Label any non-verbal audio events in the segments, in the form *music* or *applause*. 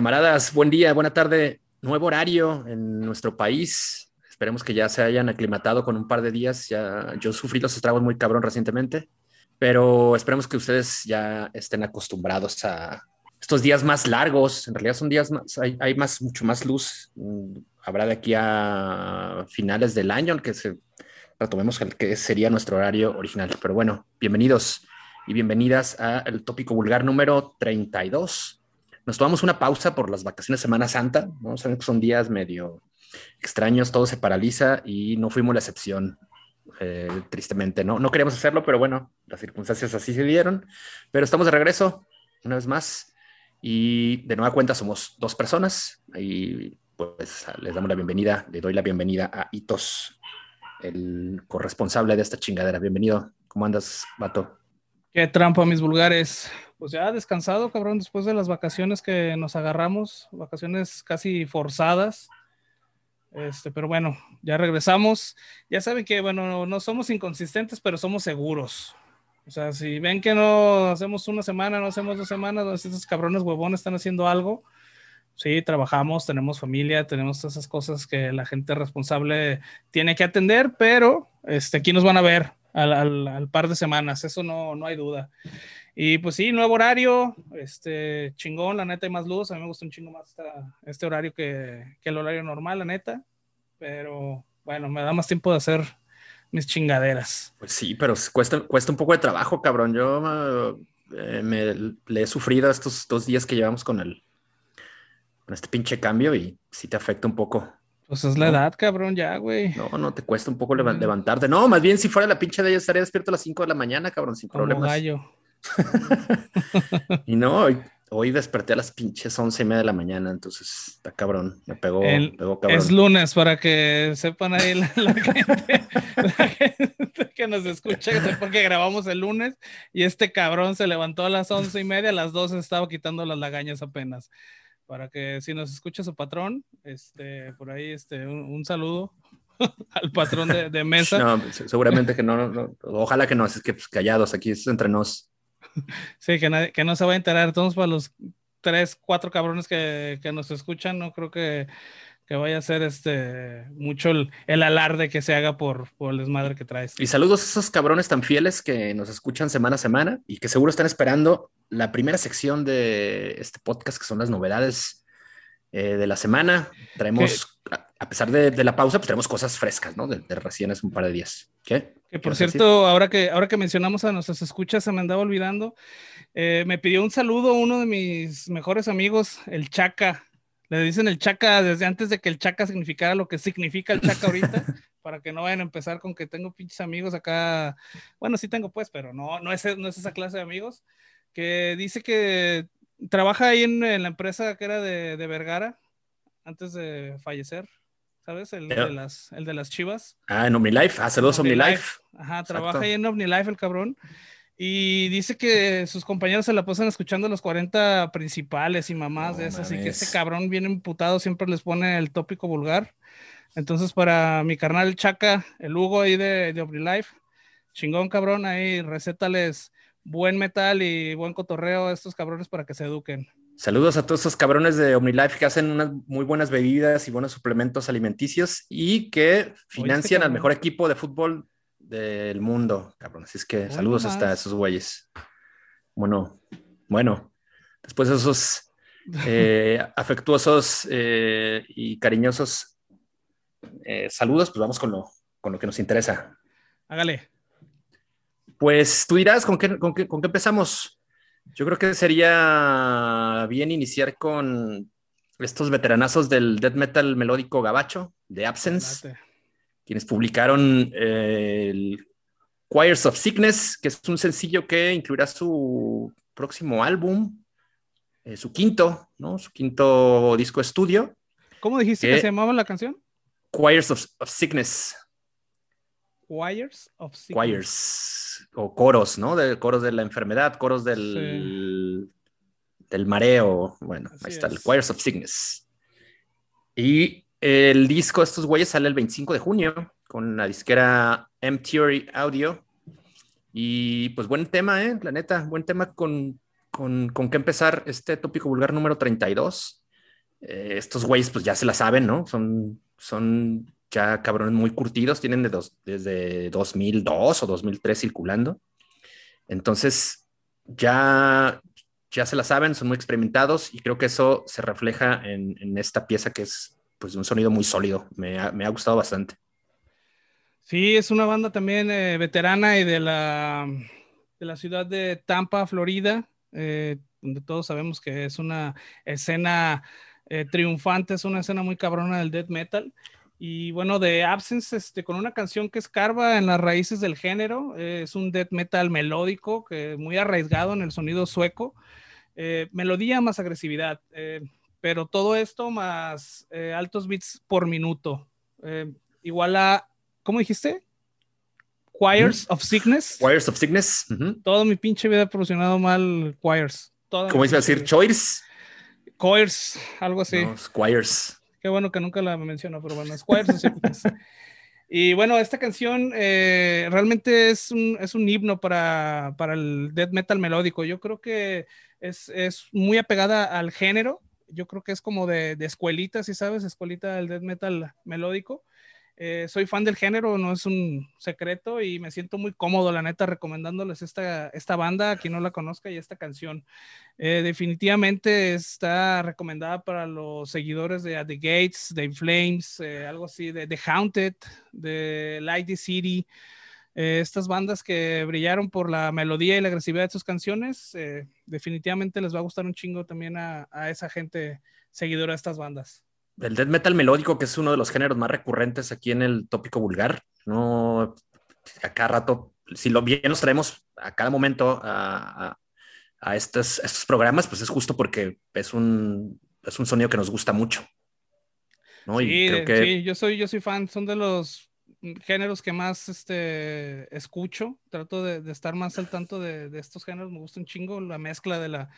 Camaradas, buen día, buena tarde. Nuevo horario en nuestro país. Esperemos que ya se hayan aclimatado con un par de días. Ya, yo sufrí los estragos muy cabrón recientemente, pero esperemos que ustedes ya estén acostumbrados a estos días más largos. En realidad son días más, hay, hay más, mucho más luz. Mm, Habrá de aquí a finales del año, que se retomemos el que sería nuestro horario original. Pero bueno, bienvenidos y bienvenidas al tópico vulgar número 32. Nos tomamos una pausa por las vacaciones de Semana Santa, ¿no? Saben que son días medio extraños, todo se paraliza y no fuimos la excepción, eh, tristemente. ¿no? no queríamos hacerlo, pero bueno, las circunstancias así se dieron. Pero estamos de regreso una vez más y de nueva cuenta somos dos personas y pues les damos la bienvenida, le doy la bienvenida a Itos, el corresponsable de esta chingadera. Bienvenido, ¿cómo andas, vato? Qué trampa, mis vulgares. Pues ya descansado, cabrón, después de las vacaciones que nos agarramos, vacaciones casi forzadas. Este, pero bueno, ya regresamos. Ya saben que, bueno, no somos inconsistentes, pero somos seguros. O sea, si ven que no hacemos una semana, no hacemos dos semanas, estos cabrones huevones están haciendo algo. Sí, trabajamos, tenemos familia, tenemos todas esas cosas que la gente responsable tiene que atender, pero este, aquí nos van a ver al, al, al par de semanas, eso no, no hay duda. Y pues sí, nuevo horario, este, chingón, la neta hay más luz, a mí me gusta un chingo más esta, este horario que, que, el horario normal, la neta, pero bueno, me da más tiempo de hacer mis chingaderas. Pues sí, pero cuesta, cuesta un poco de trabajo, cabrón. Yo eh, me le he sufrido estos dos días que llevamos con el con este pinche cambio y sí te afecta un poco. Pues es la ¿no? edad, cabrón, ya, güey. No, no te cuesta un poco levantarte. No, más bien si fuera la pinche de ella estaría despierto a las 5 de la mañana, cabrón, sin Como problemas. gallo. *laughs* y no, hoy, hoy, desperté a las pinches once y media de la mañana, entonces está cabrón, me pegó, El, pegó cabrón. Es lunes, para que sepan ahí la, la, *laughs* gente, la, gente, que nos escucha, que sepan que grabamos el lunes y este cabrón se levantó a las once y media, a las doce estaba quitando las lagañas apenas. Para que si nos escucha su patrón, este, por ahí, este, un, un saludo *laughs* al patrón de, de, mesa. No, seguramente que no, no, ojalá que no, es que pues, callados, aquí es entre nos. Sí, que, nadie, que no se va a enterar. Todos para los tres, cuatro cabrones que, que nos escuchan, no creo que, que, vaya a ser este mucho el, el, alarde que se haga por, por el desmadre que traes. Y saludos a esos cabrones tan fieles que nos escuchan semana a semana y que seguro están esperando la primera sección de este podcast, que son las novedades eh, de la semana. Traemos, a, pesar de, de, la pausa, pues tenemos cosas frescas, ¿no? De, de recién hace un par de días. ¿Qué? Que por cierto, ahora que, ahora que mencionamos a nuestras escuchas, se me andaba olvidando. Eh, me pidió un saludo uno de mis mejores amigos, el Chaca. Le dicen el Chaca desde antes de que el Chaca significara lo que significa el Chaca ahorita, *laughs* para que no vayan a empezar con que tengo pinches amigos acá. Bueno, sí tengo pues, pero no, no, es, no es esa clase de amigos. Que dice que trabaja ahí en, en la empresa que era de, de Vergara antes de fallecer. ¿Sabes? El, de las, el de las chivas. Ah, en OmniLife. Ah, saludos OmniLife. Ajá, Exacto. trabaja ahí en OmniLife el cabrón. Y dice que sus compañeros se la pasan escuchando los 40 principales y mamás no, de esas. Así que este cabrón bien emputado siempre les pone el tópico vulgar. Entonces, para mi carnal Chaca, el Hugo ahí de, de OmniLife, chingón cabrón, ahí recétales buen metal y buen cotorreo a estos cabrones para que se eduquen. Saludos a todos esos cabrones de OmniLife que hacen unas muy buenas bebidas y buenos suplementos alimenticios y que financian al mejor equipo de fútbol del mundo, cabrón. Así es que saludos más. hasta esos güeyes. Bueno, bueno, después de esos eh, *laughs* afectuosos eh, y cariñosos eh, saludos, pues vamos con lo, con lo que nos interesa. Hágale. Pues tú dirás, ¿con qué, con qué, con qué empezamos? Yo creo que sería bien iniciar con estos veteranazos del death metal melódico gabacho, de Absence, quienes publicaron eh, el Choirs of Sickness, que es un sencillo que incluirá su próximo álbum, eh, su quinto, ¿no? Su quinto disco estudio. ¿Cómo dijiste que, que se llamaba la canción? Choirs of, of Sickness. Choirs of Sickness. Choirs, o coros, ¿no? De, coros de la enfermedad, coros del, sí. del mareo. Bueno, Así ahí está, es. el Choirs of Sickness. Y el disco de estos güeyes sale el 25 de junio con la disquera M Theory Audio. Y pues buen tema, ¿eh? La neta, buen tema con, con, con que empezar este tópico vulgar número 32. Eh, estos güeyes pues ya se la saben, ¿no? Son, son ya cabrones muy curtidos, tienen de dos, desde 2002 o 2003 circulando. Entonces, ya, ya se la saben, son muy experimentados y creo que eso se refleja en, en esta pieza que es pues un sonido muy sólido. Me ha, me ha gustado bastante. Sí, es una banda también eh, veterana y de la, de la ciudad de Tampa, Florida, eh, donde todos sabemos que es una escena eh, triunfante, es una escena muy cabrona del death metal. Y bueno, de Absence, este, con una canción que escarba en las raíces del género, es un death metal melódico, que muy arraigado en el sonido sueco, melodía más agresividad pero todo esto más eh, altos bits por minuto. Eh, igual a, ¿cómo dijiste? Choirs of Sickness. Choirs of Sickness. Todo mi pinche vida ha proporcionado mal Choirs. ¿Cómo iba a decir? Choirs. Choirs, algo así. No, choirs. Qué bueno que nunca la menciono, pero bueno, es Choirs of Sickness. Y bueno, esta canción eh, realmente es un, es un himno para, para, el death metal melódico. Yo creo que es, es muy apegada al género yo creo que es como de, de escuelita, si sabes, escuelita del death metal melódico. Eh, soy fan del género, no es un secreto y me siento muy cómodo, la neta, recomendándoles esta, esta banda, a quien no la conozca, y esta canción. Eh, definitivamente está recomendada para los seguidores de At the Gates, de Flames, eh, algo así, de The Haunted, de Light the City. Estas bandas que brillaron por la melodía y la agresividad de sus canciones, definitivamente les va a gustar un chingo también a, esa gente seguidora de estas bandas. El death metal melódico, que es uno de los géneros más recurrentes aquí en el tópico vulgar, no a cada rato, si lo bien nos traemos a cada momento a, estos, estos, programas, pues es justo porque es un, es un sonido que nos gusta mucho. sí, yo soy, yo soy fan, son de los géneros que más este, escucho. Trato de, estar más al tanto de, estos géneros. Me gusta un chingo la mezcla de la,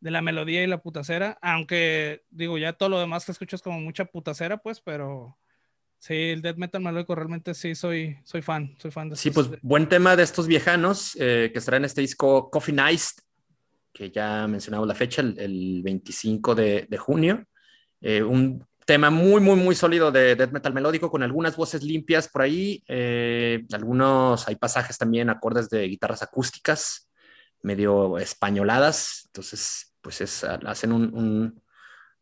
de la melodía y la putacera. Aunque, digo, ya todo lo demás que escucho es como mucha putacera, pues, pero sí, el death metal melódico realmente sí soy, soy fan. Soy fan de Sí, pues buen tema de estos viejanos eh, que estará en este disco Coffee Nice, que ya mencionamos la fecha, el, 25 de, de junio. Eh, un tema muy, muy, muy sólido de death metal melódico, con algunas voces limpias por ahí, eh, algunos, hay pasajes también, acordes de guitarras acústicas, medio españoladas, entonces, pues es, hacen un,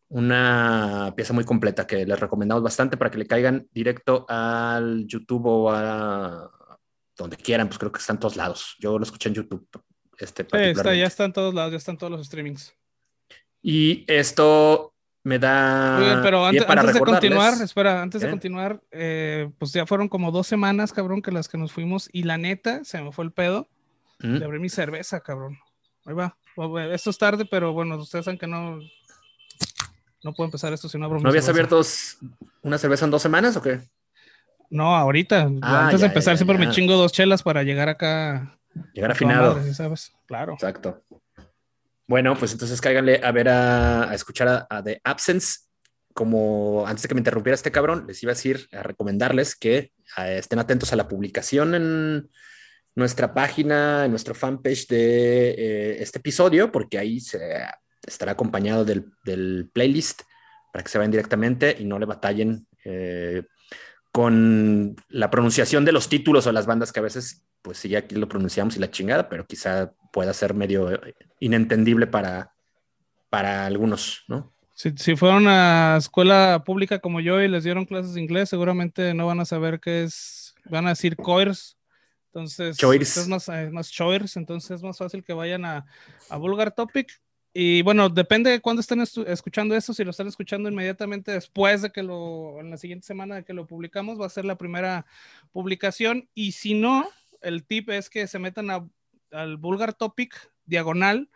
una pieza muy completa que les recomendamos bastante para que le caigan directo al YouTube o a donde quieran, pues creo que están todos lados. Yo lo escuché en YouTube. Este, está, ya están todos lados, ya están todos los streamings. Y esto me da. pero antes, de continuar, espera, antes de continuar, eh, pues ya fueron como dos semanas, cabrón, que las que nos fuimos y la neta se me fue el pedo mm. abrir mi cerveza, cabrón. Ahí va. Esto es tarde, pero bueno, ustedes saben que no. No puedo empezar esto si no abro ¿No habías abierto una cerveza en dos semanas o qué? No, ahorita. Ah, antes de empezar, siempre me chingo dos chelas para llegar acá. Llegar afinado. ¿sabes? Claro. Exacto. Bueno, pues entonces cáiganle a ver a, escuchar a, The Absence. Como antes de que me interrumpiera este cabrón, les iba a decir, a recomendarles que eh, estén atentos a la publicación en nuestra página, nuestro fanpage de eh, este episodio, porque ahí se, estará acompañado del, playlist para que se vayan directamente y no le batallen eh, con la pronunciación de los títulos o las bandas que a veces, pues sí, aquí lo pronunciamos y la chingada, pero quizá pueda ser medio eh, inentendible para, para algunos, ¿no? Si, si fueron a escuela pública como yo y les dieron clases de inglés, seguramente no van a saber qué es, van a decir coers, entonces es más, más choirs, entonces es más fácil que vayan a, a Vulgar Topic y bueno, depende de cuándo estén escuchando esto. Si lo están escuchando inmediatamente después de que lo, en la siguiente semana de que lo publicamos, va a ser la primera publicación. Y si no, el tip es que se metan al vulgar topic, diagonal,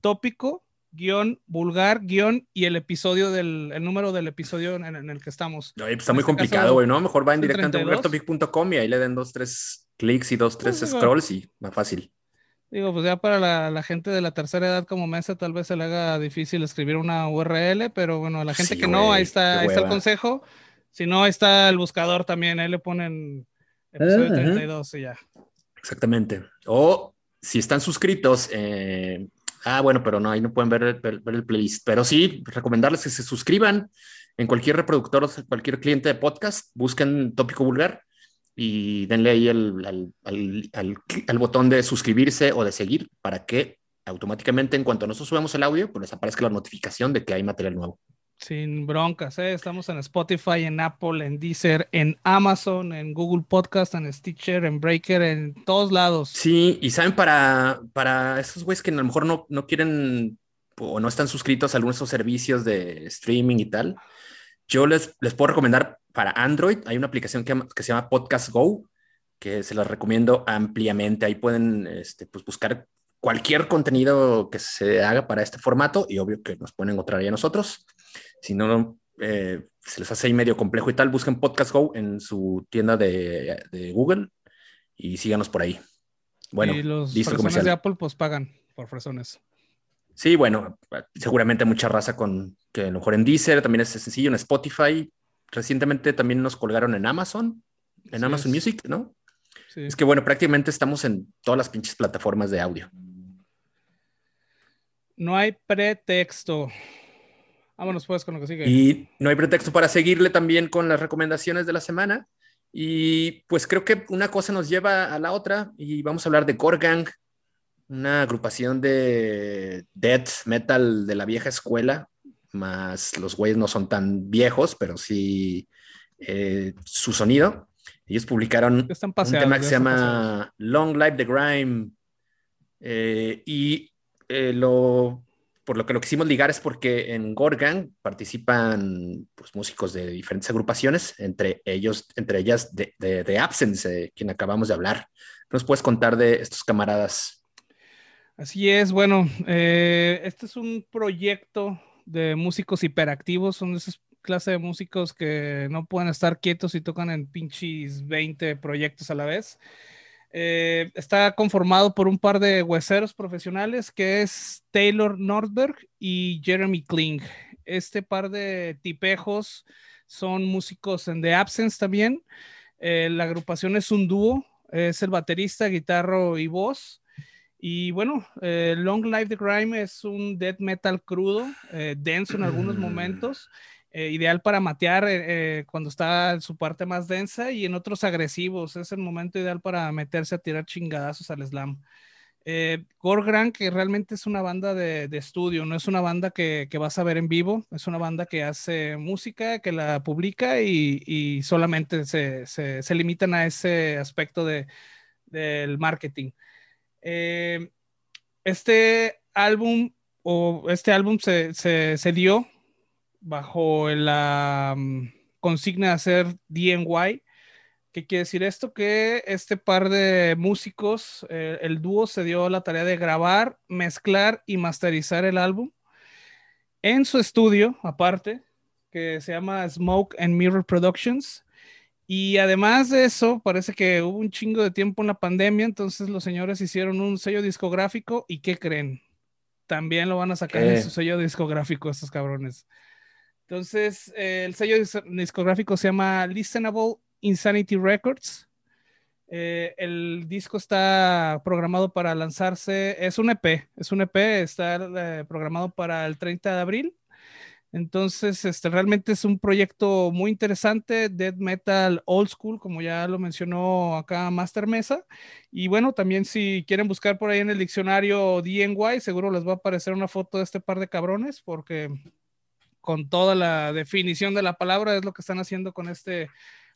tópico, guion, vulgar, guion y el episodio del, el número del episodio en, el que estamos. No, está muy este complicado, güey, ¿no? Mejor vayan directamente a vulgartopic.com y ahí le den dos, tres clics y dos, tres pues, scrolls y más fácil. Digo, pues ya para la, gente de la tercera edad como Mesa tal vez se le haga difícil escribir una URL, pero bueno, la gente que no, ahí está, ahí está el consejo. Si no, ahí está el buscador también, ahí le ponen episodio 32 y ya. Exactamente. O si están suscritos eh, Ah, bueno, pero no, ahí no pueden ver, el playlist. Pero sí, recomendarles que se suscriban en cualquier reproductor, cualquier cliente de podcast, busquen Tópico Vulgar y denle ahí el, al, botón de suscribirse o de seguir para que automáticamente en cuanto nosotros subamos el audio, pues les aparezca la notificación de que hay material nuevo. Sin broncas, ¿eh? estamos en Spotify, en Apple, en Deezer, en Amazon, en Google Podcast, en Stitcher, en Breaker, en todos lados. Sí, y saben, para, para esos güeyes que a lo mejor no, no quieren o no están suscritos a algunos de esos servicios de streaming y tal, yo les, les puedo recomendar para Android, hay una aplicación que, que se llama Podcast Go, que se las recomiendo ampliamente. Ahí pueden este, pues, buscar cualquier contenido que se haga para este formato y obvio que nos pueden encontrar ahí a nosotros. Si no, eh, se les hace ahí medio complejo y tal, busquen Podcast Go en su tienda de, de Google y síganos por ahí. Bueno, y los fresones de Apple pues pagan por fresones. Sí, bueno, seguramente mucha raza con que a lo mejor en Deezer también es sencillo, en Spotify. Recientemente también nos colgaron en Amazon, en Amazon Music, ¿no? Es que bueno, prácticamente estamos en todas las pinches plataformas de audio. No hay pretexto. Vámonos pues con lo que sigue. Y no hay pretexto para seguirle también con las recomendaciones de la semana. Y pues creo que una cosa nos lleva a la otra y vamos a hablar de Gorgang, una agrupación de death metal de la vieja escuela, más los güeyes no son tan viejos, pero sí eh, su sonido. Ellos publicaron un tema que se llama Long Life the Grime. Eh, y eh, lo por lo que lo quisimos ligar es porque en Gorgan participan pues, músicos de diferentes agrupaciones, entre ellos, entre ellas de, de, Absence, quien acabamos de hablar. ¿Nos puedes contar de estos camaradas? Así es, bueno, eh, este es un proyecto de músicos hiperactivos, son de esas clase de músicos que no pueden estar quietos y tocan en pinches 20 proyectos a la vez. Eh, está conformado por un par de hueseros profesionales que es Taylor Nordberg y Jeremy Kling. Este par de tipejos son músicos en The Absence también. Eh, la agrupación es un dúo, es el baterista, guitarro y voz. Y bueno, eh, Long Life the Grime es un death metal crudo, denso en algunos mm. momentos. Eh, ideal para matear eh, eh, cuando está en su parte más densa y en otros agresivos. Es el momento ideal para meterse a tirar chingadazos al slam. Eh, Gorgran, que realmente es una banda de, estudio, no es una banda que, vas a ver en vivo, es una banda que hace música, que la publica y, solamente se, limitan a ese aspecto de, del marketing. Este álbum o este álbum se, se dio bajo la mm, consigna de hacer DNY. ¿Qué quiere decir esto? Que este par de músicos, eh, el dúo se dio la tarea de grabar, mezclar y masterizar el álbum en su estudio, aparte, que se llama Smoke and Mirror Productions. Y además de eso, parece que hubo un chingo de tiempo en la pandemia, entonces los señores hicieron un sello discográfico y ¿qué creen? También lo van a sacar en su sello discográfico estos cabrones. Entonces, eh, el sello discográfico se llama Listenable Insanity Records. Eh, el disco está programado para lanzarse, es un EP, es un EP, está eh, programado para el 30 de abril. Entonces, este realmente es un proyecto muy interesante, death metal old school, como ya lo mencionó acá Master Mesa. Y bueno, también si quieren buscar por ahí en el diccionario DNY, seguro les va a aparecer una foto de este par de cabrones, porque con toda la definición de la palabra, es lo que están haciendo con este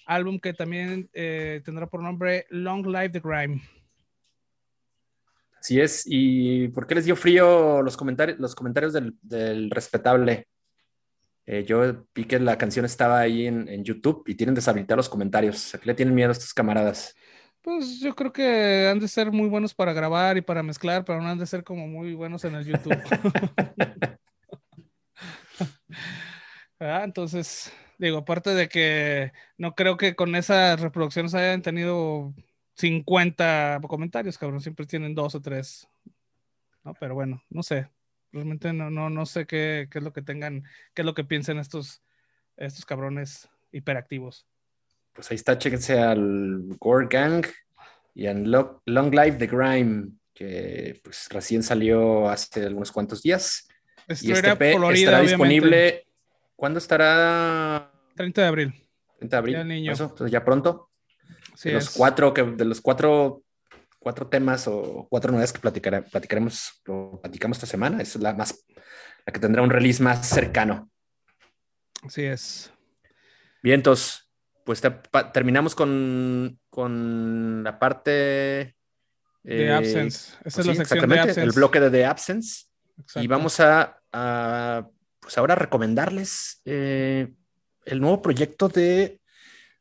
álbum que también eh, tendrá por nombre Long Live the Grime. Así es, ¿y por qué les dio frío los comentarios, los comentarios del, respetable? Eh, yo vi que la canción estaba ahí en, YouTube y tienen deshabilitar los comentarios. ¿A qué le tienen miedo a estos camaradas? Pues yo creo que han de ser muy buenos para grabar y para mezclar, pero no han de ser como muy buenos en el YouTube. *laughs* Entonces, digo, aparte de que no creo que con esas reproducciones hayan tenido 50 comentarios, cabrón, siempre tienen dos o tres. ¿no? Pero bueno, no sé. Realmente no, no, no sé qué, qué, es lo que tengan, qué es lo que piensen estos, estos cabrones hiperactivos. Pues ahí está, chéquense al Gore Gang y en Long Life the Grime. que pues recién salió hace algunos cuantos días. Esto y este Florida, estará obviamente. disponible. ¿Cuándo estará? 30 de abril. 30 de abril. Ya, niño. Eso, entonces ya pronto. De los es. cuatro que de los cuatro cuatro temas o cuatro novedades que platicaremos o platicamos esta semana esa es la más la que tendrá un release más cercano Así es. bien entonces pues te- pa- terminamos con con la parte De eh, Absence. Esa es la sí, sección de exactamente, Absence. el bloque de The Absence y vamos a, a, pues ahora recomendarles eh, el nuevo proyecto de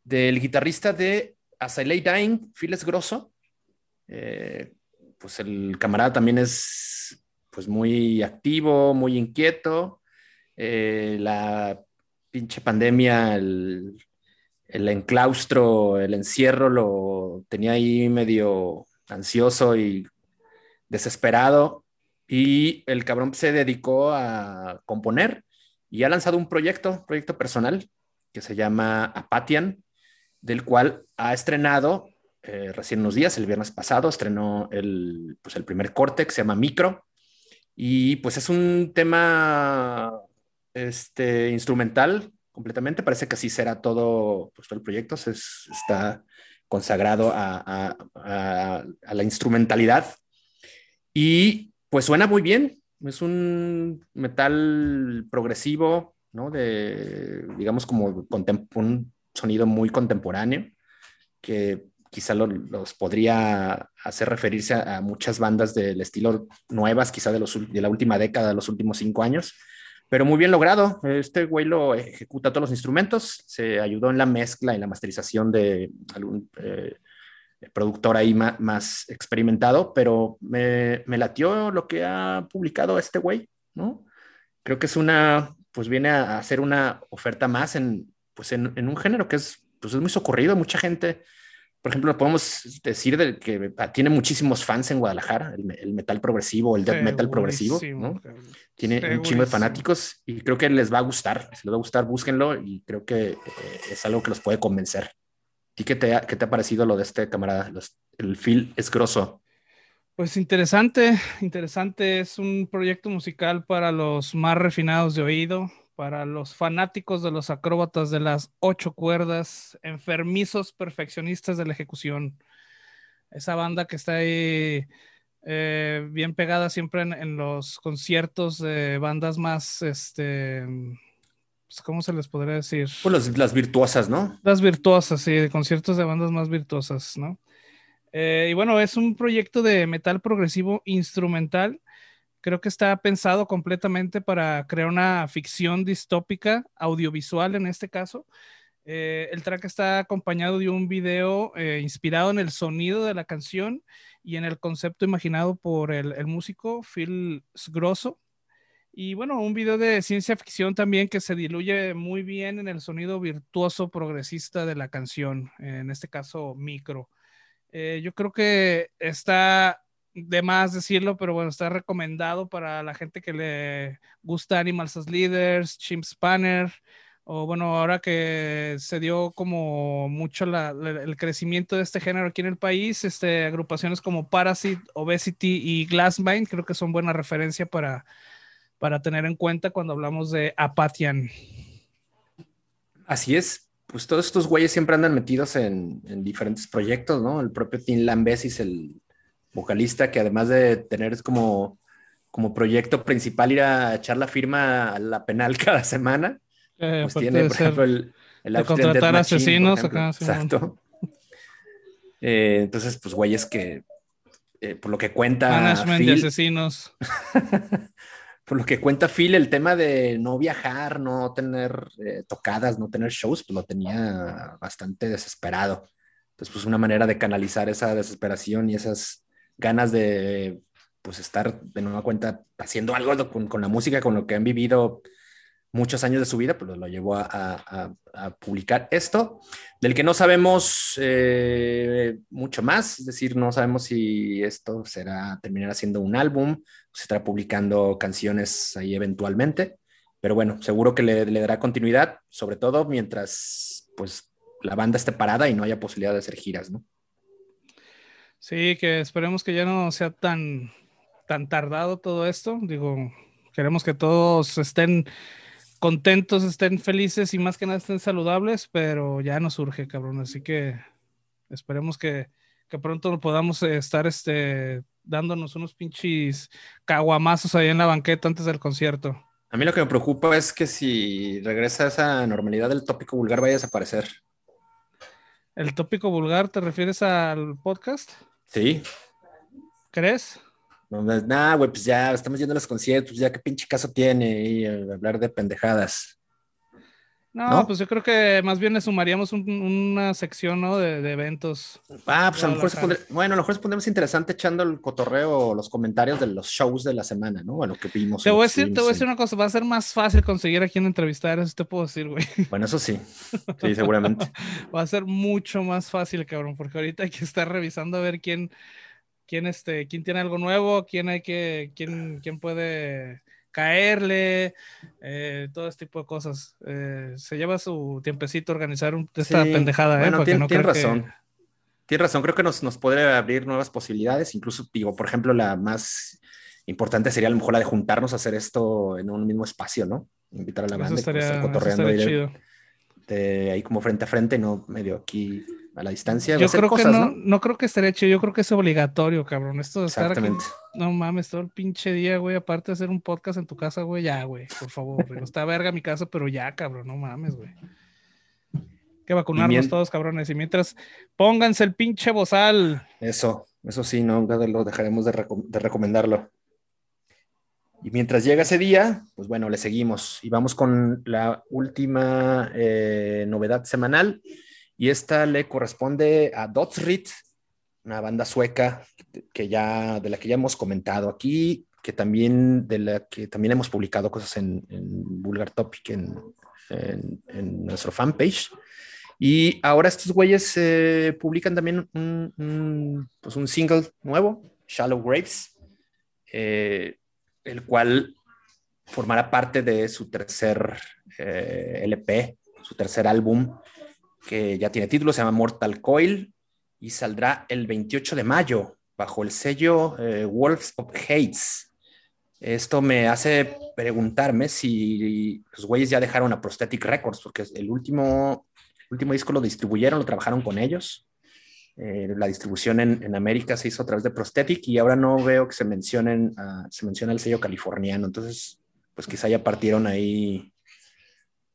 del guitarrista de As I Lay Dying, Phil Grosso. Eh, pues el camarada también es pues muy activo, muy inquieto. Eh, la pinche pandemia, el, el enclaustro, el encierro lo tenía ahí medio ansioso y desesperado. Y el cabrón se dedicó a componer y ha lanzado un proyecto, proyecto personal que se llama Apatian, del cual ha estrenado eh, recién unos días, el viernes pasado, estrenó el, pues el primer corte que se llama Micro. Y pues es un tema este, instrumental completamente. Parece que así será todo, pues, todo el proyecto. Se, está consagrado a, a, a, la instrumentalidad. Y pues suena muy bien. Es un metal progresivo, ¿no? De, digamos, como un sonido muy contemporáneo, que quizá lo, los podría hacer referirse a, a, muchas bandas del estilo nuevas, quizá de, los, de la última década, de los últimos cinco años, pero muy bien logrado. Este güey lo ejecuta todos los instrumentos, se ayudó en la mezcla y la masterización de algún eh, productor ahí más, más, experimentado, pero me, me latió lo que ha publicado este güey, ¿no? Creo que es una, pues viene a hacer una oferta más en, pues en, en un género que es, pues es muy socorrido, mucha gente por ejemplo, podemos decir de que tiene muchísimos fans en Guadalajara, el, el metal progresivo, el death metal progresivo, ¿no? Tiene Segurísimo. un chingo de fanáticos y creo que les va a gustar. Si les va a gustar, búsquenlo y creo que eh, es algo que los puede convencer. ¿Y qué te, ha, qué te ha parecido lo de este camarada? Los, el feel es grosso. Pues interesante, interesante. Es un proyecto musical para los más refinados de oído, para los fanáticos de los acróbatas de las ocho cuerdas, enfermizos perfeccionistas de la ejecución. Esa banda que está ahí eh, bien pegada siempre en, en, los conciertos de bandas más, este, pues, ¿cómo se les podría decir? Pues las, las virtuosas, ¿no? Las virtuosas, sí, de conciertos de bandas más virtuosas, ¿no? Eh, y bueno, es un proyecto de metal progresivo instrumental creo que está pensado completamente para crear una ficción distópica, audiovisual en este caso. Eh, el track está acompañado de un video eh, inspirado en el sonido de la canción y en el concepto imaginado por el, el músico Phil Grosso. Y bueno, un video de ciencia ficción también que se diluye muy bien en el sonido virtuoso progresista de la canción, en este caso micro. Eh, yo creo que está de más decirlo, pero bueno, está recomendado para la gente que le gusta Animals as Leaders, Chimp Spanner, o bueno, ahora que se dio como mucho el crecimiento de este género aquí en el país, este, agrupaciones como Parasite, Obesity y Glassmind, creo que son buena referencia para, para tener en cuenta cuando hablamos de Apatian. Así es, pues todos estos güeyes siempre andan metidos en, en diferentes proyectos, ¿no? El propio Tim Lambesis, el, vocalista que además de tener como, como proyecto principal ir a echar la firma a la penal *laughs* cada semana, eh, pues tiene, por ejemplo, el, el de contratar Machine, asesinos acá. Exacto. *laughs* Eh, entonces, pues güeyes que, eh, por lo que cuenta Management Phil, de asesinos. *laughs* por lo que cuenta Phil, el tema de no viajar, no tener eh, tocadas, no tener shows, pues lo tenía bastante desesperado. Entonces, pues una manera de canalizar esa desesperación y esas ganas de pues estar de nueva cuenta haciendo algo con, con, la música, con lo que han vivido muchos años de su vida, pues lo llevó a, a, a publicar esto, del que no sabemos eh, mucho más, es decir, no sabemos si esto será, terminará siendo un álbum, se estará publicando canciones ahí eventualmente, pero bueno, seguro que le, le dará continuidad, sobre todo mientras pues la banda esté parada y no haya posibilidad de hacer giras, ¿no? Sí, que esperemos que ya no sea tan, tan tardado todo esto. Digo, queremos que todos estén contentos, estén felices y más que nada estén saludables, pero ya nos surge, cabrón. Así que esperemos que, que pronto podamos estar este, dándonos unos pinches caguamazos ahí en la banqueta antes del concierto. A mí lo que me preocupa es que si regresa esa normalidad del tópico vulgar vaya a desaparecer. ¿El tópico vulgar te refieres al podcast? Sí. ¿Crees? No, nada, güey, pues ya estamos yendo a los conciertos, ya qué pinche caso tiene y hablar de pendejadas. No, pues yo creo que más bien le sumaríamos una sección, ¿no? De, eventos. Ah, pues a lo mejor se bueno, a lo mejor pondremos interesante echando el cotorreo, los comentarios de los shows de la semana, ¿no? Bueno, que vimos. Te voy a decir, te voy a decir una cosa, va a ser más fácil conseguir a quien entrevistar, eso te puedo decir, güey. Bueno, eso sí, *laughs* sí, seguramente. va a ser mucho más fácil, cabrón, porque ahorita hay que estar revisando a ver quién, quién, este, quién tiene algo nuevo, quién hay que, quién, quién puede caerle, eh, todo este tipo de cosas. Eh, se lleva su tiempecito organizar esta pendejada. ¿eh? Bueno, tiene, razón. Tiene razón, creo que nos, nos podría abrir nuevas posibilidades, incluso, digo, por ejemplo, la más importante sería a lo mejor la de juntarnos a hacer esto en un mismo espacio, ¿no? Invitar a la banda, estaría, cotorreando ahí como frente a frente, no medio aquí a la distancia. Yo creo que no, no, creo que esté hecho, yo creo que es obligatorio, cabrón. Esto de estar aquí, no mames, todo el pinche día, güey, aparte de hacer un podcast en tu casa, güey, ya, güey, por favor. está verga mi casa, pero ya, cabrón, no mames, güey. Que vacunarnos todos, cabrones. Y mientras, pónganse el pinche bozal. Eso, eso sí, no, lo dejaremos de, recomendarlo. Y mientras llega ese día, pues bueno, le seguimos y vamos con la última eh, novedad semanal y esta le corresponde a Dotsrit, una banda sueca que ya, de la que ya hemos comentado aquí, que también, de la que también hemos publicado cosas en, en Vulgar Topic en, en, nuestro fanpage. Y ahora estos güeyes eh, publican también un, pues un, single nuevo, Shallow Graves, eh, el cual formará parte de su tercer eh, LP, su tercer álbum, que ya tiene título, se llama Mortal Coil y saldrá el 28 de mayo bajo el sello eh, Wolves of Hates. Esto me hace preguntarme si los güeyes ya dejaron a Prosthetic Records, porque el último, último disco lo distribuyeron, lo trabajaron con ellos. Eh, la distribución en, América se hizo a través de Prosthetic y ahora no veo que se mencionen, uh, se menciona el sello californiano. Entonces, pues quizá ya partieron ahí,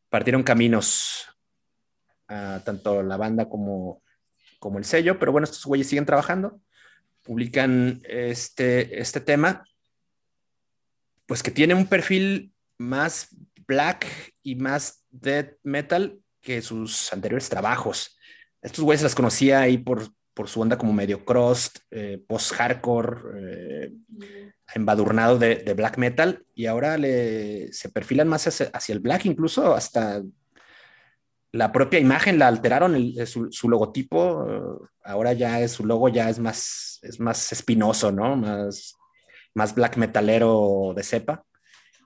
partieron caminos tanto la banda como, como el sello, pero bueno, estos güeyes siguen trabajando, publican este, este tema, pues que tiene un perfil más black y más death metal que sus anteriores trabajos. Estos güeyes las conocía ahí por, por su onda como medio crust, eh, post-hardcore, eh, embadurnado de, de, black metal, y ahora le, se perfilan más hacia, hacia, el black, incluso hasta la propia imagen la alteraron, su, logotipo, ahora ya es, su logo ya es más, es más espinoso, ¿no? Más, más black metalero de cepa.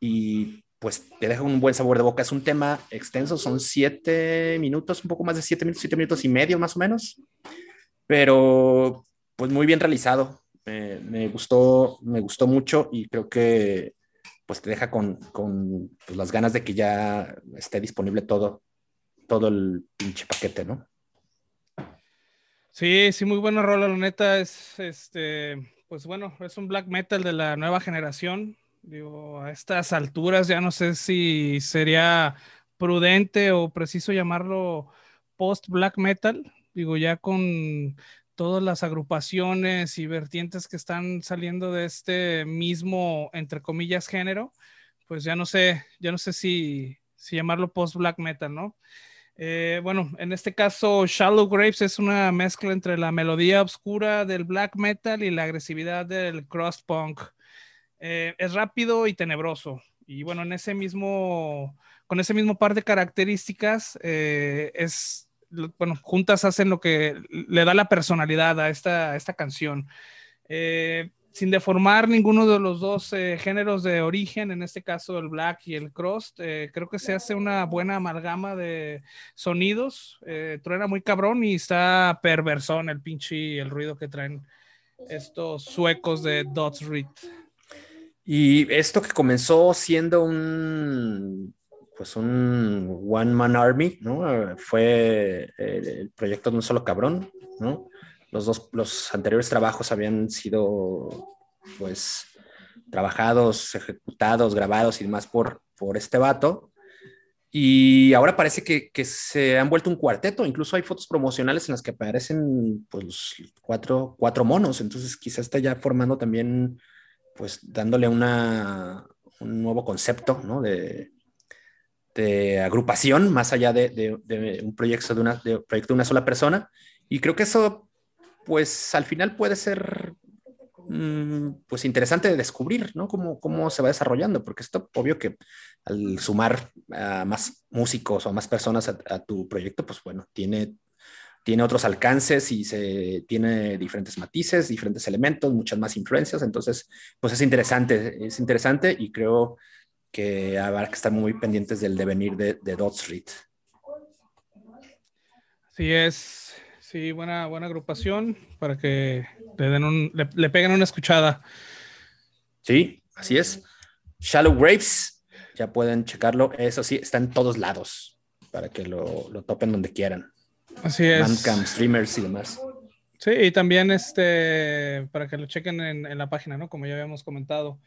Y pues te deja un buen sabor de boca. Es un tema extenso, son siete minutos, un poco más de siete minutos, siete minutos y medio más o menos. Pero pues muy bien realizado. me gustó, me gustó mucho y creo que pues te deja con, con pues, las ganas de que ya esté disponible todo todo el pinche paquete, ¿no? Sí, sí, muy buena rola, la neta es, este, pues bueno, es un black metal de la nueva generación. Digo, a estas alturas ya no sé si sería prudente o preciso llamarlo post black metal. Digo, ya con todas las agrupaciones y vertientes que están saliendo de este mismo, entre comillas, género, pues ya no sé, ya no sé si, si llamarlo post black metal, ¿no? Eh, bueno, en este caso, Shallow Graves es una mezcla entre la melodía oscura del black metal y la agresividad del cross punk. Eh, es rápido y tenebroso. Y bueno, en ese mismo, con ese mismo par de características, eh, es, bueno, juntas hacen lo que le da la personalidad a esta, a esta canción sin deformar ninguno de los dos eh, géneros de origen, en este caso el black y el crust, eh, creo que se hace una buena amalgama de sonidos. Eh, truena muy cabrón y está perversón el pinche el ruido que traen estos suecos de Dots Reed. Y esto que comenzó siendo un, pues un One Man Army, ¿no? Fue el proyecto de un solo cabrón, ¿no? Los dos, los anteriores trabajos habían sido, pues, trabajados, ejecutados, grabados y demás por, por este vato. Y ahora parece que, que, se han vuelto un cuarteto. Incluso hay fotos promocionales en las que aparecen pues, cuatro, cuatro monos. Entonces quizás está ya formando también, pues dándole una, un nuevo concepto ¿no? de, de, agrupación más allá de, de, un proyecto de, una, de proyecto de una sola persona. Y creo que eso, pues al final puede ser Mm, pues interesante de descubrir, ¿no? Cómo, cómo se va desarrollando, porque esto obvio que al sumar a más músicos o más personas a, tu proyecto, pues bueno, tiene, tiene otros alcances y se tiene diferentes matices, diferentes elementos, muchas más influencias, entonces, pues es interesante, es interesante y creo que habrá que estar muy pendientes del devenir de, de Dot Street. Sí, es, sí, buena, buena agrupación para que le, den un, le, peguen una escuchada. Sí, así es. Shallow Graves, ya pueden checarlo. Eso sí, está en todos lados para que lo, lo topen donde quieran. Así es. Bandcamp, streamers y demás. Sí, y también este, para que lo chequen en, en la página, ¿no? Como ya habíamos comentado.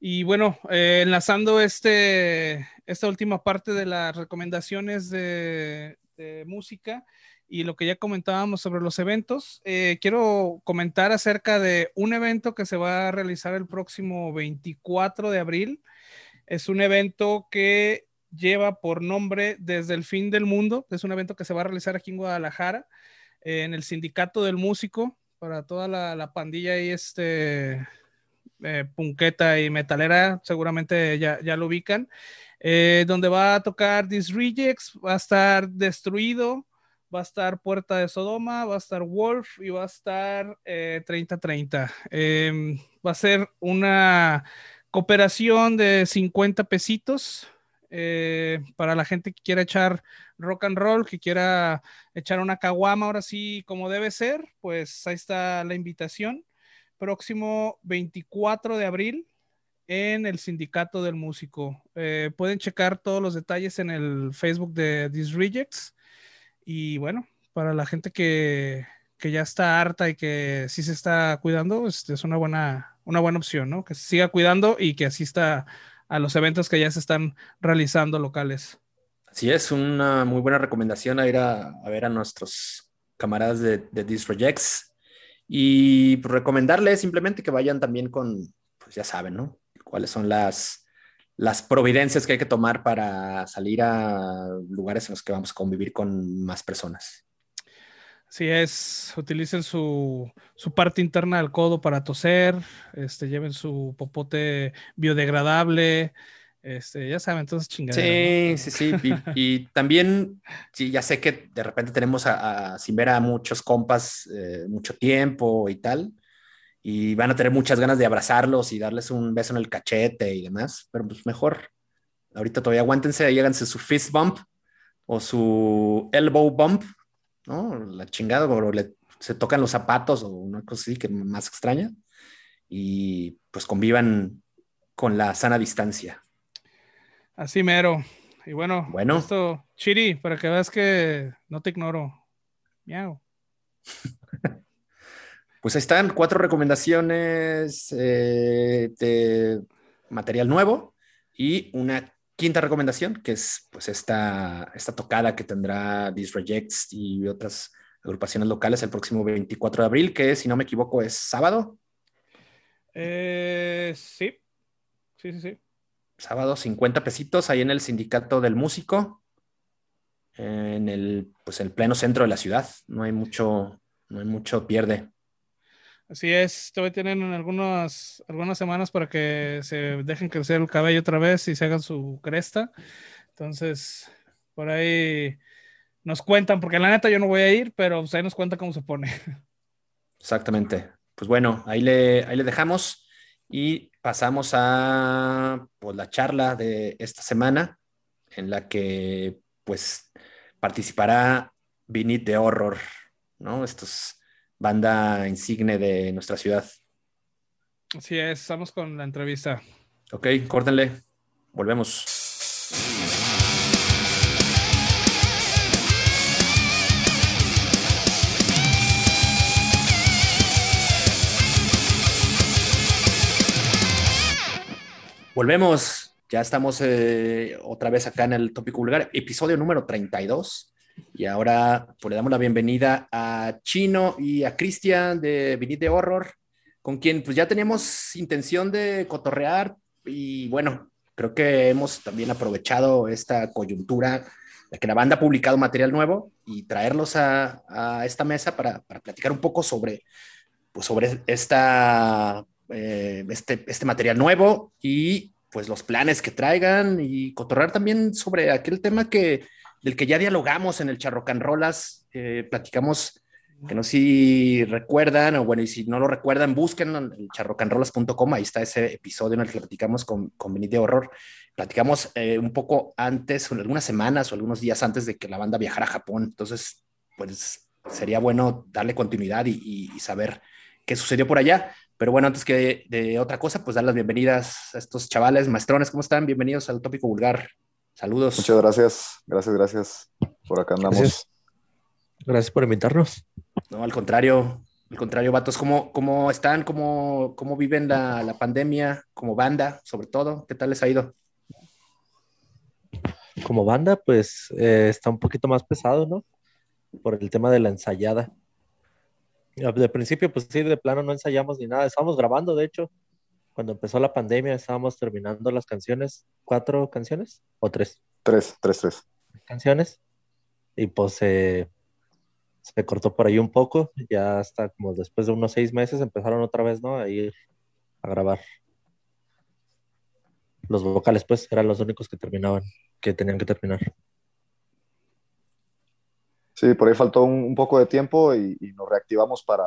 Y bueno, eh, enlazando este, esta última parte de las recomendaciones de, de música, y lo que ya comentábamos sobre los eventos, eh, quiero comentar acerca de un evento que se va a realizar el próximo 24 de abril. Es un evento que lleva por nombre Desde el Fin del Mundo. Es un evento que se va a realizar aquí en Guadalajara, eh, en el Sindicato del Músico, para toda la, pandilla y este, eh, punqueta y metalera, seguramente ya, ya lo ubican. donde va a tocar This Rejects, va a estar destruido, va a estar Puerta de Sodoma, va a estar Wolf y va a estar 30-30. Eh, em, va a ser una cooperación de 50 pesitos eh, para la gente que quiera echar rock and roll, que quiera echar una caguama ahora sí como debe ser, pues ahí está la invitación. Próximo 24 de abril en el Sindicato del Músico. Eh, pueden checar todos los detalles en el Facebook de These Rejects. Y bueno, para la gente que, ya está harta y que sí se está cuidando, este, es una buena, una buena opción, ¿no? Que se siga cuidando y que asista a los eventos que ya se están realizando locales. Así es, una muy buena recomendación ir a, ver a nuestros camaradas de, de These Projects y pues, recomendarles simplemente que vayan también con, pues ya saben, ¿no? Cuáles son las, las providencias que hay que tomar para salir a lugares en los que vamos a convivir con más personas. Así es, utilicen su, parte interna del codo para toser, este, lleven su popote biodegradable, este, ya saben, entonces chingaderas. Sí, sí, sí. Y, también, sí, ya sé que de repente tenemos a, sin ver a muchos compas eh, mucho tiempo y tal, y van a tener muchas ganas de abrazarlos y darles un beso en el cachete y demás, pero pues mejor. Ahorita todavía aguántense, háganse su fist bump o su elbow bump, ¿no? La chingada, o se tocan los zapatos o una cosa así que más extraña y pues convivan con la sana distancia. Así mero. Y bueno, bueno. esto, Chiri, para que veas que no te ignoro. Miau. *laughs* Pues ahí están cuatro recomendaciones eh, de material nuevo y una quinta recomendación, que es pues esta, esta tocada que tendrá These Rejects y otras agrupaciones locales el próximo 24 de abril, que si no me equivoco es sábado. Eh, sí, sí, sí, sí. Sábado, 50 pesitos ahí en el sindicato del músico, en el, pues el pleno centro de la ciudad. No hay mucho, no hay mucho pierde. Así es, todavía tienen algunas, algunas semanas para que se dejen crecer el cabello otra vez y se hagan su cresta. Entonces, por ahí nos cuentan, porque la neta yo no voy a ir, pero pues ahí nos cuenta cómo se pone. *laughs* Exactamente. Pues bueno, ahí le, ahí le dejamos y pasamos a pues, la charla de esta semana en la que pues participará Vinit de Horror, ¿no? Estos banda insigne de nuestra ciudad. Así es, estamos con la entrevista. Ok, córtenle. Volvemos. Volvemos. Ya estamos eh, otra vez acá en el tópico vulgar, episodio número 32. Y ahora pues, le damos la bienvenida a Chino y a Cristian de Vinit de Horror, con quien pues ya teníamos intención de cotorrear y bueno, creo que hemos también aprovechado esta coyuntura de que la banda ha publicado material nuevo y traerlos a, a esta mesa para, para, platicar un poco sobre, pues sobre esta, eh, este, este material nuevo y pues los planes que traigan y cotorrear también sobre aquel tema que, del que ya dialogamos en el Charrocan Rolas, eh, platicamos, que no sé si recuerdan, o bueno, y si no lo recuerdan, busquen en charrocanrolas.com, ahí está ese episodio en el que platicamos con, con Benit de Horror. Platicamos eh, un poco antes, algunas semanas o algunos días antes de que la banda viajara a Japón. Entonces, pues sería bueno darle continuidad y saber qué sucedió por allá. Pero bueno, antes que de, de, otra cosa, pues dar las bienvenidas a estos chavales, maestrones, ¿cómo están? Bienvenidos al Tópico Vulgar. Saludos. Muchas gracias, gracias, gracias. Por acá andamos. Gracias, gracias por invitarnos. No, al contrario, al contrario, vatos, ¿cómo, cómo están? ¿Cómo, cómo viven la, la pandemia como banda, sobre todo? ¿Qué tal les ha ido? Como banda, pues eh, está un poquito más pesado, ¿no? Por el tema de la ensayada. De principio, pues sí, de plano no ensayamos ni nada. Estábamos grabando, de hecho, cuando empezó la pandemia, estábamos terminando las canciones. ¿Cuatro canciones o tres? Tres, tres, tres. Canciones. Y pues eh, se cortó por ahí un poco. Ya hasta como después de unos seis meses empezaron otra vez, ¿no? A ir a grabar. Los vocales, pues, eran los únicos que terminaban, que tenían que terminar. Sí, por ahí faltó un, un poco de tiempo y, y nos reactivamos para,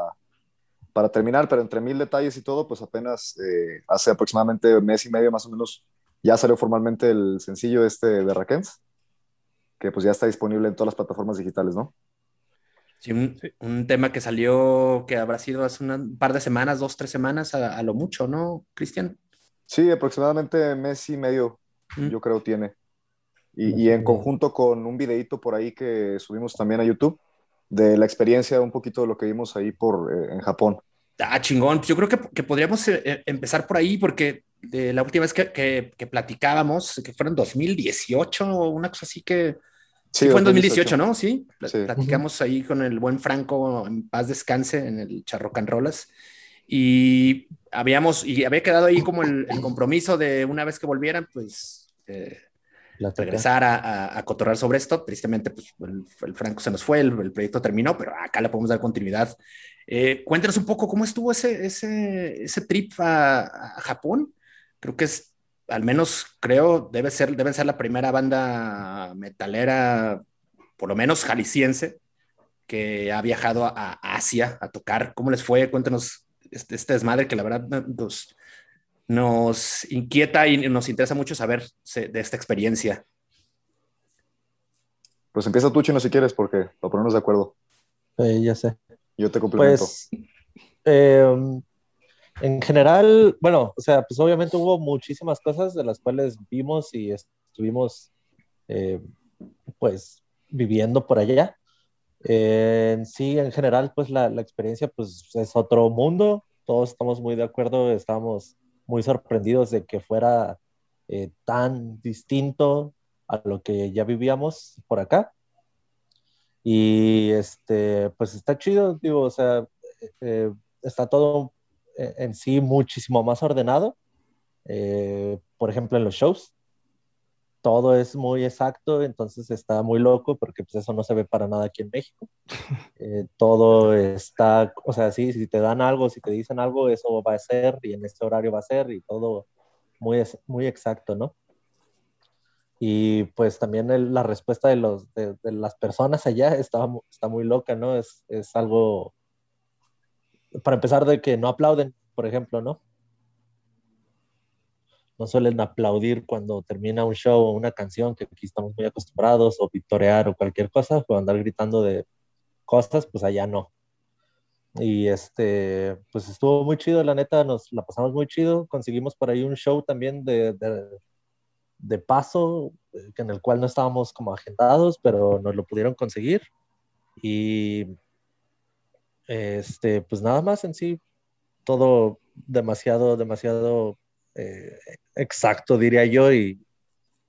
para terminar, pero entre mil detalles y todo, pues apenas eh, hace aproximadamente un mes y medio más o menos ya salió formalmente el sencillo este de Raquens, que pues ya está disponible en todas las plataformas digitales, ¿no? Sí, un, un tema que salió, que habrá sido hace un par de semanas, dos, tres semanas a, a lo mucho, ¿no, Cristian? Sí, aproximadamente mes y medio, mm. yo creo tiene. Y, y, en conjunto con un videito por ahí que subimos también a YouTube, de la experiencia, un poquito de lo que vimos ahí por, eh, en Japón. Ah, chingón. Yo creo que, que podríamos eh, empezar por ahí porque de la última vez que, que, que, platicábamos, que fueron 2018 o una cosa así que... Sí, sí fue en 2018, ¿no? Sí, sí. platicamos uh -huh. ahí con el buen Franco en paz descanse en el Charrocan Rolas y habíamos, y había quedado ahí como el, el compromiso de una vez que volvieran, pues... Eh, regresar a, a, a, cotorrar sobre esto. Tristemente, pues el, el Franco se nos fue, el, el, proyecto terminó, pero acá le podemos dar continuidad. Eh, cuéntanos un poco cómo estuvo ese, ese, ese trip a, a, Japón. Creo que es, al menos creo, debe ser, debe ser la primera banda metalera, por lo menos jalisciense, que ha viajado a, Asia a tocar. ¿Cómo les fue? Cuéntanos este, este desmadre que la verdad nos, nos inquieta y nos interesa mucho saber de esta experiencia. Pues empieza tú, Chino, si quieres, porque para ponernos de acuerdo. Eh, ya sé. Yo te complemento. Pues, eh, en general, bueno, o sea, pues obviamente hubo muchísimas cosas de las cuales vimos y estuvimos, eh, pues, viviendo por allá. Eh, sí, en general, pues la, la, experiencia, pues, es otro mundo. Todos estamos muy de acuerdo, estamos muy sorprendidos de que fuera eh, tan distinto a lo que ya vivíamos por acá. Y este, pues está chido, digo, o sea, eh, está todo en sí muchísimo más ordenado. Eh, por ejemplo, en los shows, todo es muy exacto, entonces está muy loco porque pues eso no se ve para nada aquí en México. *laughs* Eh, todo está, o sea, sí, si te dan algo, si te dicen algo, eso va a ser y en este horario va a ser y todo muy, muy exacto, ¿no? Y pues también el, la respuesta de, los, de, de, las personas allá está, está muy loca, ¿no? Es, es algo, para empezar, de que no aplauden, por ejemplo, ¿no? No suelen aplaudir cuando termina un show o una canción, que aquí estamos muy acostumbrados, o victorear o cualquier cosa, o andar gritando de cosas, pues allá no. Y este, pues estuvo muy chido, la neta, nos la pasamos muy chido. Conseguimos por ahí un show también de, de, de paso, eh, en el cual no estábamos como agendados, pero nos lo pudieron conseguir. Y este, pues nada más en sí, todo demasiado, demasiado eh, exacto, diría yo, y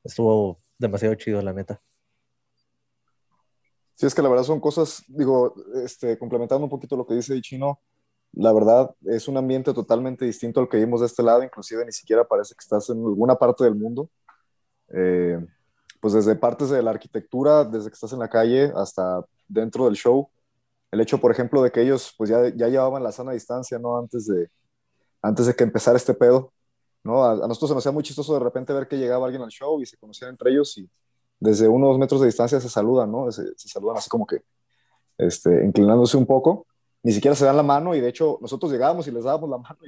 estuvo demasiado chido, la neta. Sí, es que la verdad son cosas, digo, este, complementando un poquito lo que dice Chino, la verdad es un ambiente totalmente distinto al que vimos de este lado, inclusive ni siquiera parece que estás en alguna parte del mundo. Eh, pues desde partes de la arquitectura, desde que estás en la calle hasta dentro del show. El hecho, por ejemplo, de que ellos pues ya, ya llevaban la sana distancia, ¿no? Antes de, antes de que empezara este pedo, ¿no? A, a nosotros se nos hacía muy chistoso de repente ver que llegaba alguien al show y se conocían entre ellos y desde unos metros de distancia se saludan, ¿no? Se, se saludan así como que este, inclinándose un poco. Ni siquiera se dan la mano y de hecho nosotros llegábamos y les dábamos la mano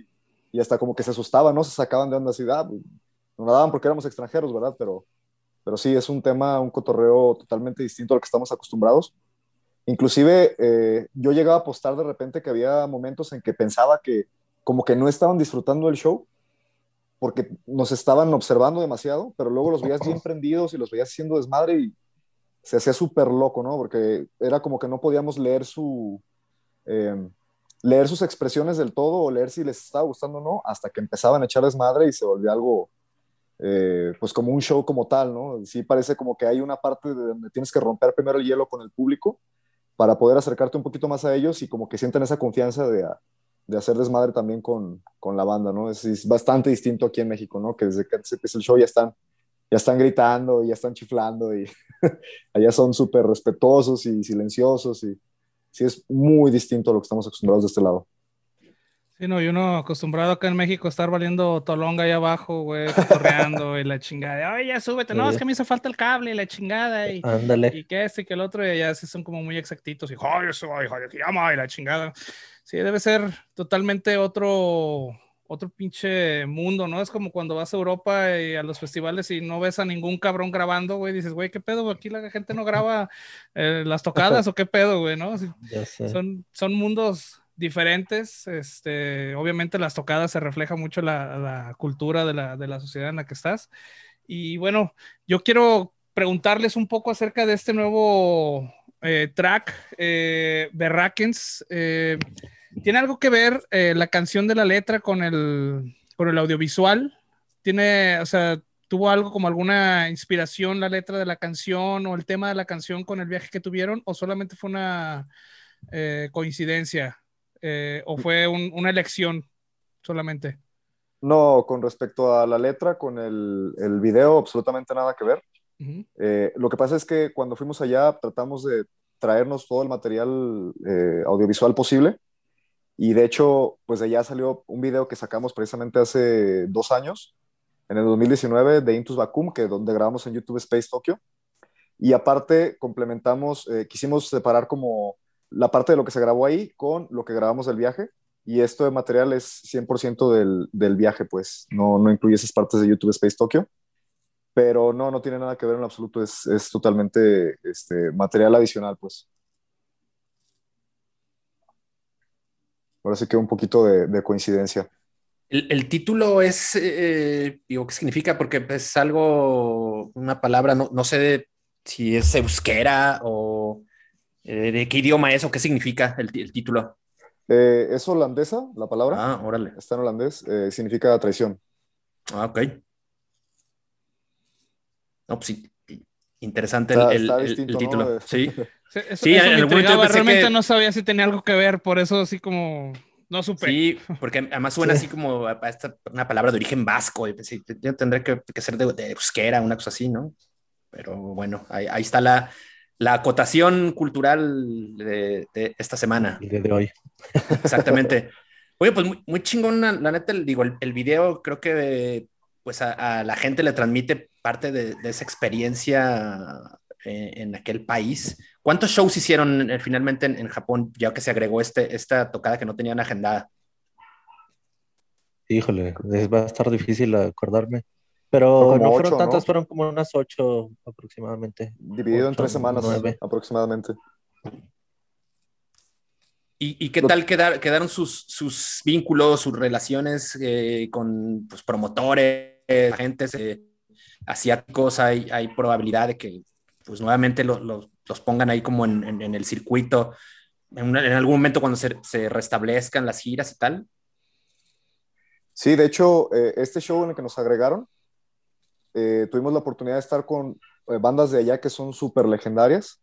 y, hasta como que se asustaban, ¿no? Se sacaban de onda así, ah, pues, no la daban porque éramos extranjeros, ¿verdad? Pero, pero sí, es un tema, un cotorreo totalmente distinto a lo que estamos acostumbrados. Inclusive eh, yo llegaba a apostar de repente que había momentos en que pensaba que como que no estaban disfrutando el show porque nos estaban observando demasiado, pero luego los veías bien *laughs* prendidos y los veías haciendo desmadre y se hacía súper loco, ¿no? Porque era como que no podíamos leer su... Eh, leer sus expresiones del todo o leer si les estaba gustando o no, hasta que empezaban a echar desmadre y se volvió algo, eh, pues como un show como tal, ¿no? Sí parece como que hay una parte de donde tienes que romper primero el hielo con el público para poder acercarte un poquito más a ellos y como que sienten esa confianza de, de hacer desmadre también con, con la banda, ¿no? Es, es, bastante distinto aquí en México, ¿no? Que desde que empieza el show ya están, ya están gritando, ya están chiflando y *laughs* allá son súper respetuosos y silenciosos y sí es muy distinto a lo que estamos acostumbrados de este lado. Sí, no, y uno acostumbrado acá en México a estar valiendo tolonga ahí abajo, güey, correando y la chingada. Oye, ya súbete, no, es que me hizo falta el cable y la chingada. Y, Ándale. y que este y que el otro, y ya sí son como muy exactitos. Y joder, eso, joder, que llama y la chingada. Sí, debe ser totalmente otro, otro pinche mundo, ¿no? Es como cuando vas a Europa y a los festivales y no ves a ningún cabrón grabando, güey, dices, güey, ¿qué pedo? Aquí la gente no graba eh, las tocadas o qué pedo, güey, ¿no? Son, son mundos diferentes. Este, obviamente las tocadas se refleja mucho la, la cultura de la, de la, sociedad en la que estás. Y bueno, yo quiero preguntarles un poco acerca de este nuevo eh, track, eh, Berrakens. Eh, ¿Tiene algo que ver eh, la canción de la letra con el, con el audiovisual? ¿Tiene, o sea, tuvo algo como alguna inspiración la letra de la canción o el tema de la canción con el viaje que tuvieron? ¿O solamente fue una coincidencia? Eh, o fue un, una elección solamente? No, con respecto a la letra, con el, el video, absolutamente nada que ver. Uh -huh. eh, lo que pasa es que cuando fuimos allá tratamos de traernos todo el material eh, audiovisual posible y de hecho, pues de allá salió un video que sacamos precisamente hace dos años, en el 2019, de Intus Vacuum, que donde grabamos en YouTube Space Tokyo. Y aparte complementamos, eh, quisimos separar como la parte de lo que se grabó ahí con lo que grabamos del viaje. Y esto de material es 100% del, del, viaje, pues no, no incluye esas partes de YouTube Space Tokyo. Pero no, no tiene nada que ver en absoluto, es, es totalmente este, material adicional, pues. Ahora sí que un poquito de, de coincidencia. El, el, título es, eh, digo, ¿qué significa? Porque es algo, una palabra, no, no sé si es euskera o eh, ¿De qué idioma es o qué significa el, el título? Eh, es holandesa la palabra. Ah, órale. Está en holandés, eh, significa traición. Ah, ok. No, pues sí, interesante el, está, el, distinto, el, título. ¿no? Sí, *laughs* sí, eso, sí eso en algún momento realmente que... no sabía si tenía algo que ver, por eso así como no supe. Sí, porque además suena sí. así como a esta, una palabra de origen vasco. Y pensé, yo tendré que, que ser de, de euskera, una cosa así, ¿no? Pero bueno, ahí, ahí está la, la acotación cultural de, de esta semana. El día de hoy. Exactamente. *laughs* Oye, pues muy, muy chingón, la, la neta, digo, el, el, video creo que pues a, a, la gente le transmite parte de, de esa experiencia eh, en aquel país. ¿Cuántos shows hicieron eh, finalmente en, en, Japón, ya que se agregó este, esta tocada que no tenían agendada? Híjole, va a estar difícil acordarme. Pero no fueron ocho, tantas, ¿no? fueron como unas ocho aproximadamente. Dividido ocho, en tres semanas nueve. aproximadamente. ¿Y, qué tal quedaron sus, sus, vínculos, sus relaciones eh, con pues, promotores, agentes eh, asiáticos? ¿Hay, ¿Hay, probabilidad de que pues, nuevamente los pongan ahí como en, en, el circuito en, en, algún momento cuando se, se, restablezcan las giras y tal? Sí, de hecho, eh, este show en el que nos agregaron, tuvimos la oportunidad de estar con bandas de allá que son súper legendarias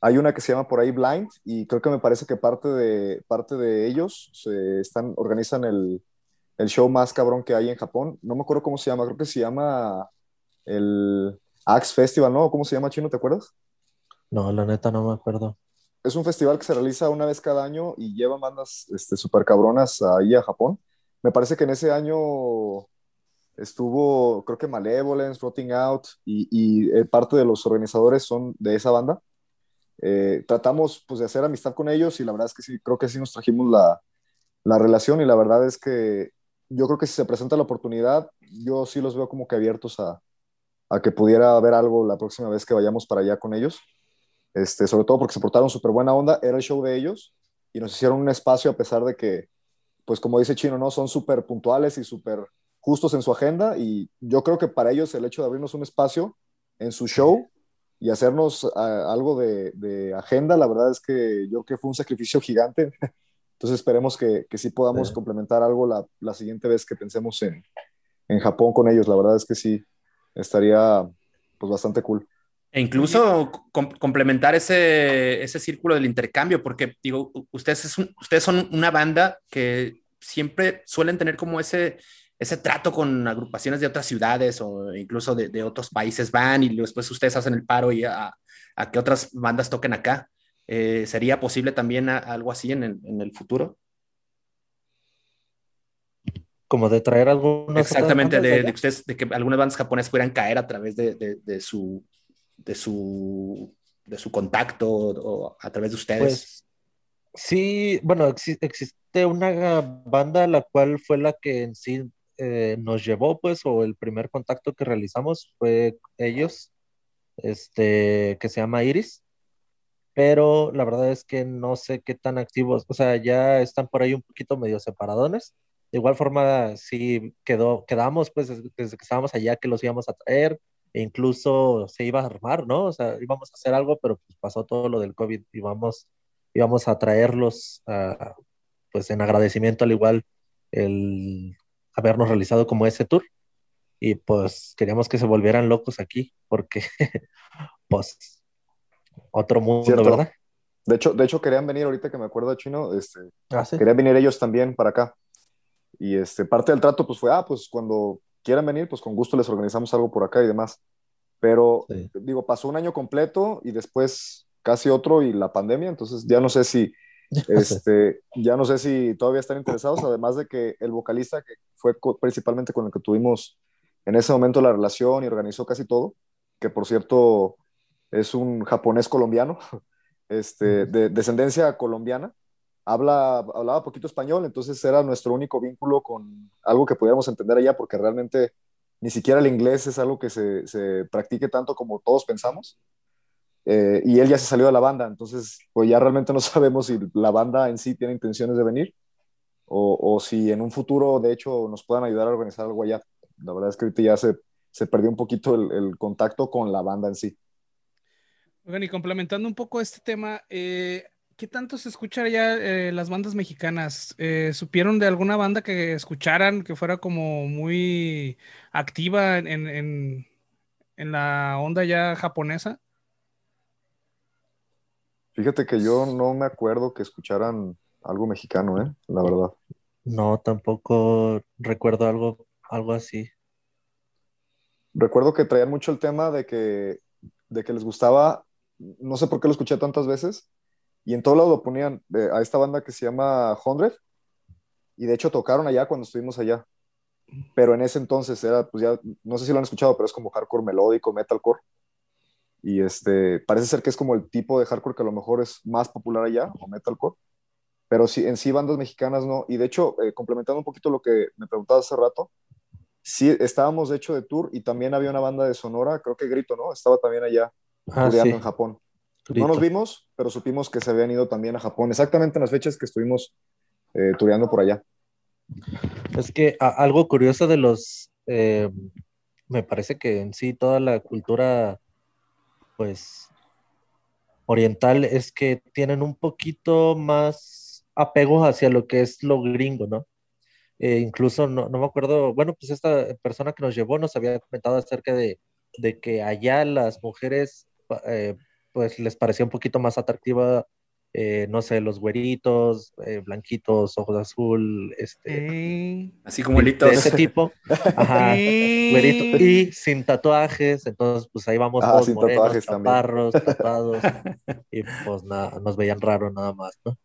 hay una que se llama por ahí Blind y creo que me parece que parte de, parte de ellos se están, organizan el, el show más cabrón que hay en Japón. No me acuerdo cómo se llama, creo que se llama el Axe Festival, ¿no? ¿Cómo se llama, Chino? ¿Te acuerdas? No, la neta no me acuerdo. Es un festival que se realiza una vez cada año y lleva bandas este, super cabronas ahí a Japón. Me parece que en ese año estuvo, creo que Malevolence, Rotting Out y, y eh, parte de los organizadores son de esa banda. Eh, tratamos pues de hacer amistad con ellos y la verdad es que sí, creo que sí nos trajimos la, la, relación y la verdad es que yo creo que si se presenta la oportunidad, yo sí los veo como que abiertos a, a que pudiera haber algo la próxima vez que vayamos para allá con ellos. Este, sobre todo porque se portaron súper buena onda, era el show de ellos y nos hicieron un espacio a pesar de que, pues como dice Chino, ¿no? Son súper puntuales y súper justos en su agenda y yo creo que para ellos el hecho de abrirnos un espacio en su show y hacernos algo de, agenda, la verdad es que yo creo que fue un sacrificio gigante. *laughs* Entonces esperemos que, que sí podamos complementar algo la, la, siguiente vez que pensemos en, en, Japón con ellos. La verdad es que sí, estaría pues bastante cool. E incluso complementar ese, ese círculo del intercambio, porque digo, ustedes, ustedes son una banda que siempre suelen tener como ese, ese trato con agrupaciones de otras ciudades o incluso de, otros países van y después ustedes hacen el paro y a, que otras bandas toquen acá. Eh, ¿Sería posible también algo así en el, futuro? Como de traer algunas. Exactamente, de, de, ustedes, de que algunas bandas japonesas pudieran caer a través de, su, de, su, de su contacto o a través de ustedes. Pues, sí, bueno, existe una banda la cual fue la que en sí eh, nos llevó, pues, o el primer contacto que realizamos fue ellos, este, que se llama Iris, pero la verdad es que no sé qué tan activos, o sea, ya están por ahí un poquito medio separadones. De igual forma, sí quedó, quedamos, pues, desde, que estábamos allá que los íbamos a traer, e incluso se iba a armar, ¿no? O sea, íbamos a hacer algo, pero pues pasó todo lo del COVID, y íbamos, a traerlos, uh, pues, en agradecimiento al igual el habernos realizado como ese tour. Y pues queríamos que se volvieran locos aquí, porque *laughs* pues otro mundo, ¿verdad? De hecho, de hecho, querían venir ahorita que me acuerdo, Chino, este, ¿Ah, querían venir ellos también para acá. Y este, parte del trato pues fue, ah, pues cuando quieran venir, pues con gusto les organizamos algo por acá y demás. Pero, digo, pasó un año completo y después casi otro y la pandemia, entonces ya no sé si *laughs* este, ya no sé si todavía están interesados, además de que el vocalista, que fue principalmente con el que tuvimos en ese momento la relación y organizó casi todo, que por cierto es un japonés colombiano, *laughs* este, de descendencia colombiana, habla, hablaba poquito español, entonces era nuestro único vínculo con algo que pudiéramos entender allá, porque realmente ni siquiera el inglés es algo que se, se practique tanto como todos pensamos. Eh, y él ya se salió de la banda, entonces pues ya realmente no *laughs* sabemos si la banda en sí tiene intenciones de venir o, o, si en un futuro de hecho nos puedan ayudar a organizar algo allá. La verdad es que ahorita ya se, se perdió un poquito el, el, contacto con la banda en sí. Oigan, y complementando un poco este tema, eh, ¿qué tanto se escucha ya eh, las bandas mexicanas? ¿Supieron de alguna banda que escucharan, que fuera como muy activa en, en, en la onda ya japonesa? Fíjate que yo no me acuerdo que escucharan algo mexicano, ¿eh? La verdad. No, tampoco recuerdo algo, algo así. Recuerdo que traían mucho el tema de que, de que les gustaba, no sé por qué lo escuché tantas veces, y en todo lado lo ponían a esta banda que se llama Hundred, y de hecho tocaron allá cuando estuvimos allá. Pero en ese entonces era, pues ya, no sé si lo han escuchado, pero es como hardcore melódico, metalcore. Y este, parece ser que es como el tipo de hardcore que a lo mejor es más popular allá, o metalcore. Pero sí, en sí bandas mexicanas no. Y de hecho, eh, complementando un poquito lo que me preguntabas hace rato, sí estábamos de hecho de tour y también había una banda de Sonora, creo que Grito, ¿no? Estaba también allá, ah, en Japón. No nos vimos, pero supimos que se habían ido también a Japón, exactamente en las fechas que estuvimos eh, tureando por allá. Es que algo curioso de los, eh, me parece que en sí toda la cultura, pues, oriental es que tienen un poquito más apego hacia lo que es lo gringo, ¿no? Eh, incluso no, no, me acuerdo, bueno, pues esta persona que nos llevó nos había comentado acerca de, de que allá las mujeres, eh, pues les parecía un poquito más atractiva, eh, no sé, los güeritos, blanquitos, ojos azul, este, así como de ese tipo, *laughs* ajá, güerito, y sin tatuajes, entonces pues ahí vamos ah, todos sin morenos, tatuajes tatuados, *laughs* y pues nada, nos veían raro nada más, ¿no?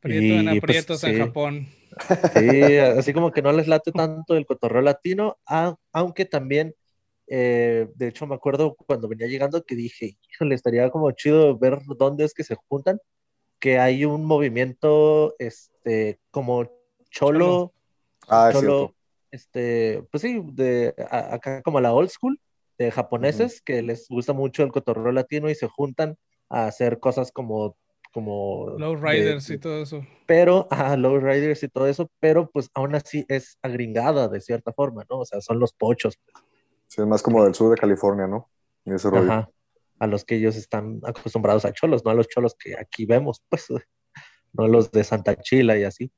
Prieto en pues, aprietos en sí. Japón. Sí, así como que no les late tanto el cotorreo latino, a- aunque también, eh, de hecho me acuerdo cuando venía llegando que dije, híjole, estaría como chido ver dónde es que se juntan, que hay un movimiento, este, como cholo, Ah, es cholo, este, pues sí, de a- acá como la old school, de japoneses, que les gusta mucho el cotorreo latino y se juntan a hacer cosas como, como Low de- Riders y todo eso. pero, low riders y todo eso, pero pues aún así es agringada de cierta forma, ¿no? O sea, son los pochos, Sí, es más como del sur de California, ¿no? Y ese rollo. ajá, a los que ellos están acostumbrados a cholos, no a los cholos que aquí vemos, *laughs* pues, no los de Santa Chila y así.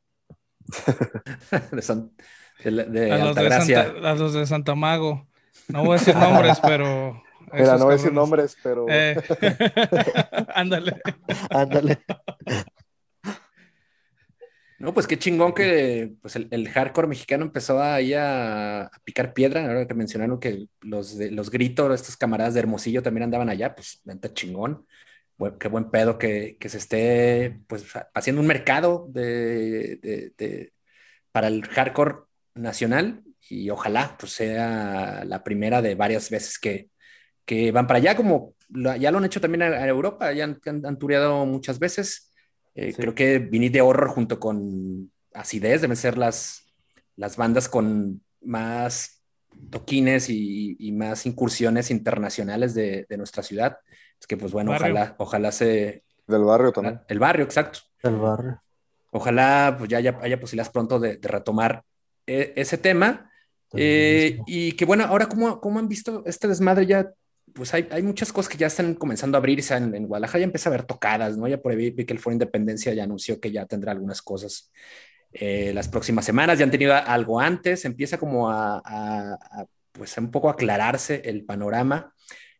*laughs* de, San- de la- de A los de. Santa, a los de Santa Mago. No voy a decir nombres, *laughs* pero. Mira, no voy a decir nombres, pero Eh, Ándale. Ándale. No, pues qué chingón que pues el, hardcore mexicano empezó ahí a, a picar piedra. Ahora que mencionaron que los, los gritos, estos camaradas de Hermosillo también andaban allá, pues neta chingón. Buen- qué buen pedo que, que se esté pues haciendo un mercado de, de- para el hardcore nacional y ojalá pues sea la primera de varias veces que, que van para allá, como ya lo han hecho también a Europa, ya han, han, han tureado muchas veces. Eh, Sí. Creo que Vinit de Horror junto con Acidez deben ser las, las bandas con más toquines y, y más incursiones internacionales de, de nuestra ciudad. Es que pues bueno, Barrio. ojalá, ojalá se... del barrio también. El barrio, exacto. Del barrio. Ojalá pues ya haya, haya posibilidades pronto de, de retomar eh, ese tema. Eh, y que bueno, ahora, ¿cómo, ¿cómo han visto este desmadre? Ya, pues hay, hay muchas cosas que ya están comenzando a abrirse. En, en Guadalajara ya empieza a haber tocadas, ¿no? Ya por ahí vi que el Foro Independencia ya anunció que ya tendrá algunas cosas eh, las próximas semanas. Ya han tenido algo antes. Empieza como a, a, a, pues un poco aclararse el panorama.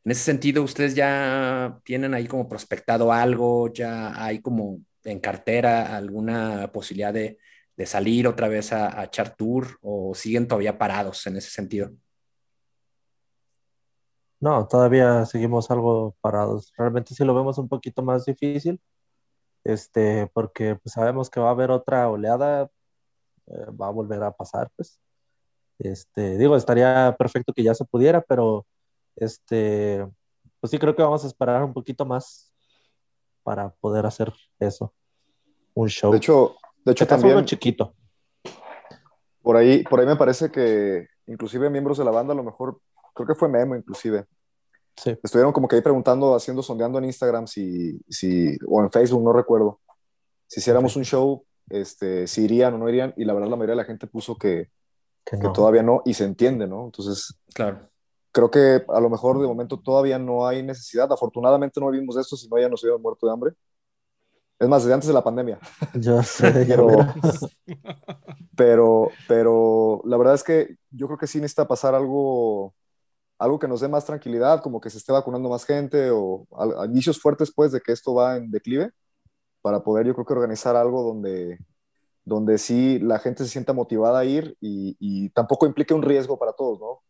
En ese sentido, ustedes ya tienen ahí como prospectado algo, ya hay como en cartera alguna posibilidad de, de salir otra vez a, a, echar tour o siguen todavía parados en ese sentido? No, todavía seguimos algo parados. Realmente sí lo vemos un poquito más difícil, este, porque pues, sabemos que va a haber otra oleada, eh, va a volver a pasar, pues. Este, digo, estaría perfecto que ya se pudiera, pero este, pues sí creo que vamos a esperar un poquito más para poder hacer eso, un show. De hecho, de hecho también uno chiquito. Por ahí, por ahí me parece que inclusive miembros de la banda, a lo mejor, creo que fue Memo inclusive, Sí. estuvieron como que ahí preguntando, haciendo, sondeando en Instagram si, si, o en Facebook, no recuerdo, si hiciéramos un show, este, si irían o no irían, y la verdad la mayoría de la gente puso que, Que que no. todavía no, y se entiende, ¿no? Entonces, Claro. creo que a lo mejor de momento todavía no hay necesidad. Afortunadamente no vivimos de esto, si no ya nos hubieran muerto de hambre. Es más, desde antes de la pandemia. *laughs* Yo sé, *laughs* ya Pero, pero, pero la verdad es que yo creo que sí necesita pasar algo, algo que nos dé más tranquilidad, como que se esté vacunando más gente o indicios fuertes pues de que esto va en declive, para poder yo creo que organizar algo donde, donde sí la gente se sienta motivada a ir y, y tampoco implique un riesgo para todos, ¿no?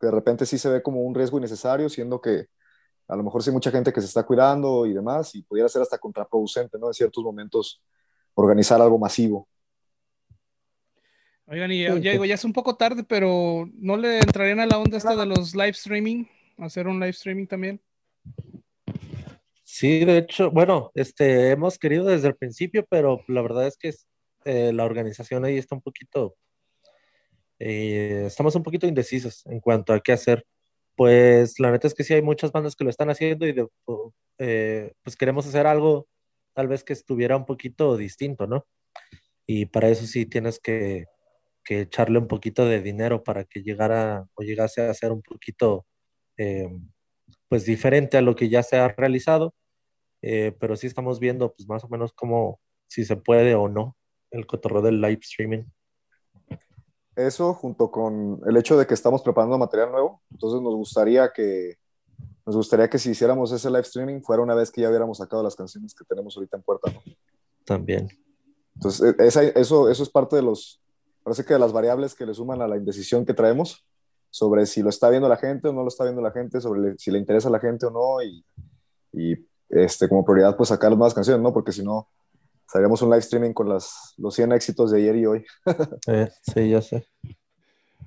Que de repente sí se ve como un riesgo innecesario, siendo que a lo mejor sí hay mucha gente que se está cuidando y demás, y pudiera ser hasta contraproducente, ¿no? En ciertos momentos organizar algo masivo. Oigan, y ya, ya digo, ya es un poco tarde, pero ¿no le entrarían a la onda esta de los live streaming? ¿Hacer un live streaming también? Sí, de hecho, bueno, este, hemos querido desde el principio, pero la verdad es que eh, la organización ahí está un poquito, eh, estamos un poquito indecisos en cuanto a qué hacer, Pues la neta es que sí hay muchas bandas que lo están haciendo y de, eh, pues queremos hacer algo tal vez que estuviera un poquito distinto, ¿no? Y para eso sí tienes que, que echarle un poquito de dinero para que llegara o llegase a ser un poquito eh, pues diferente a lo que ya se ha realizado, eh, pero sí estamos viendo pues más o menos cómo, si se puede o no, el cotorreo del live streaming. Eso junto con el hecho de que estamos preparando material nuevo, entonces nos gustaría que nos gustaría que si hiciéramos ese live streaming fuera una vez que ya hubiéramos sacado las canciones que tenemos ahorita en puerta, ¿no? También. Entonces, e, esa, eso, eso es parte de los, parece que las variables que le suman a la indecisión que traemos sobre si lo está viendo la gente o no lo está viendo la gente, sobre si le interesa a la gente o no, y, y este, como prioridad, pues sacar las nuevas canciones, ¿no? Porque si no, haríamos un live streaming con las, los 100 éxitos de ayer y hoy. *laughs* eh, sí, ya sé.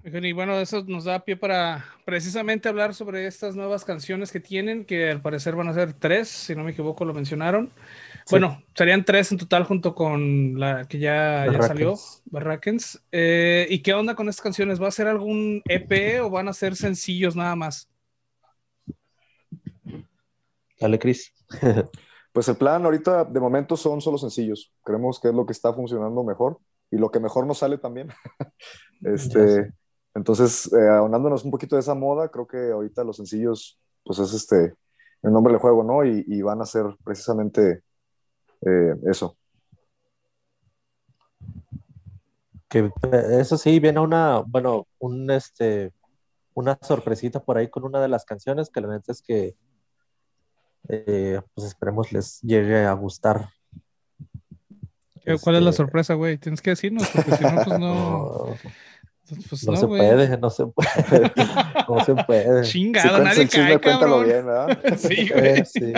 Y bueno, eso nos da pie para precisamente hablar sobre estas nuevas canciones que tienen, que al parecer van a ser tres, si no me equivoco, lo mencionaron. Bueno, serían tres en total junto con la que ya, ya salió, Barrackens. Eh, ¿Y qué onda con estas canciones? ¿Va a ser algún EP o van a ser sencillos nada más? Dale, Cris. *laughs* pues el plan ahorita de momento son solo sencillos. Creemos que es lo que está funcionando mejor y lo que mejor nos sale también. *laughs* este, entonces, eh, ahondándonos un poquito de esa moda, creo que ahorita los sencillos, pues es este, el nombre del juego, ¿no? Y, van a ser precisamente eh, eso. Que eso sí, viene una, bueno, un este, una sorpresita por ahí con una de las canciones que la neta es que, eh, pues esperemos les llegue a gustar. ¿Cuál es la este, sorpresa, güey? Tienes que decirnos, porque si no, pues *laughs* no... Pues no, se puede, no se puede. *laughs* No se puede. Chingado, nadie cae, cabrón. Bien, *laughs* sí, güey. Sí.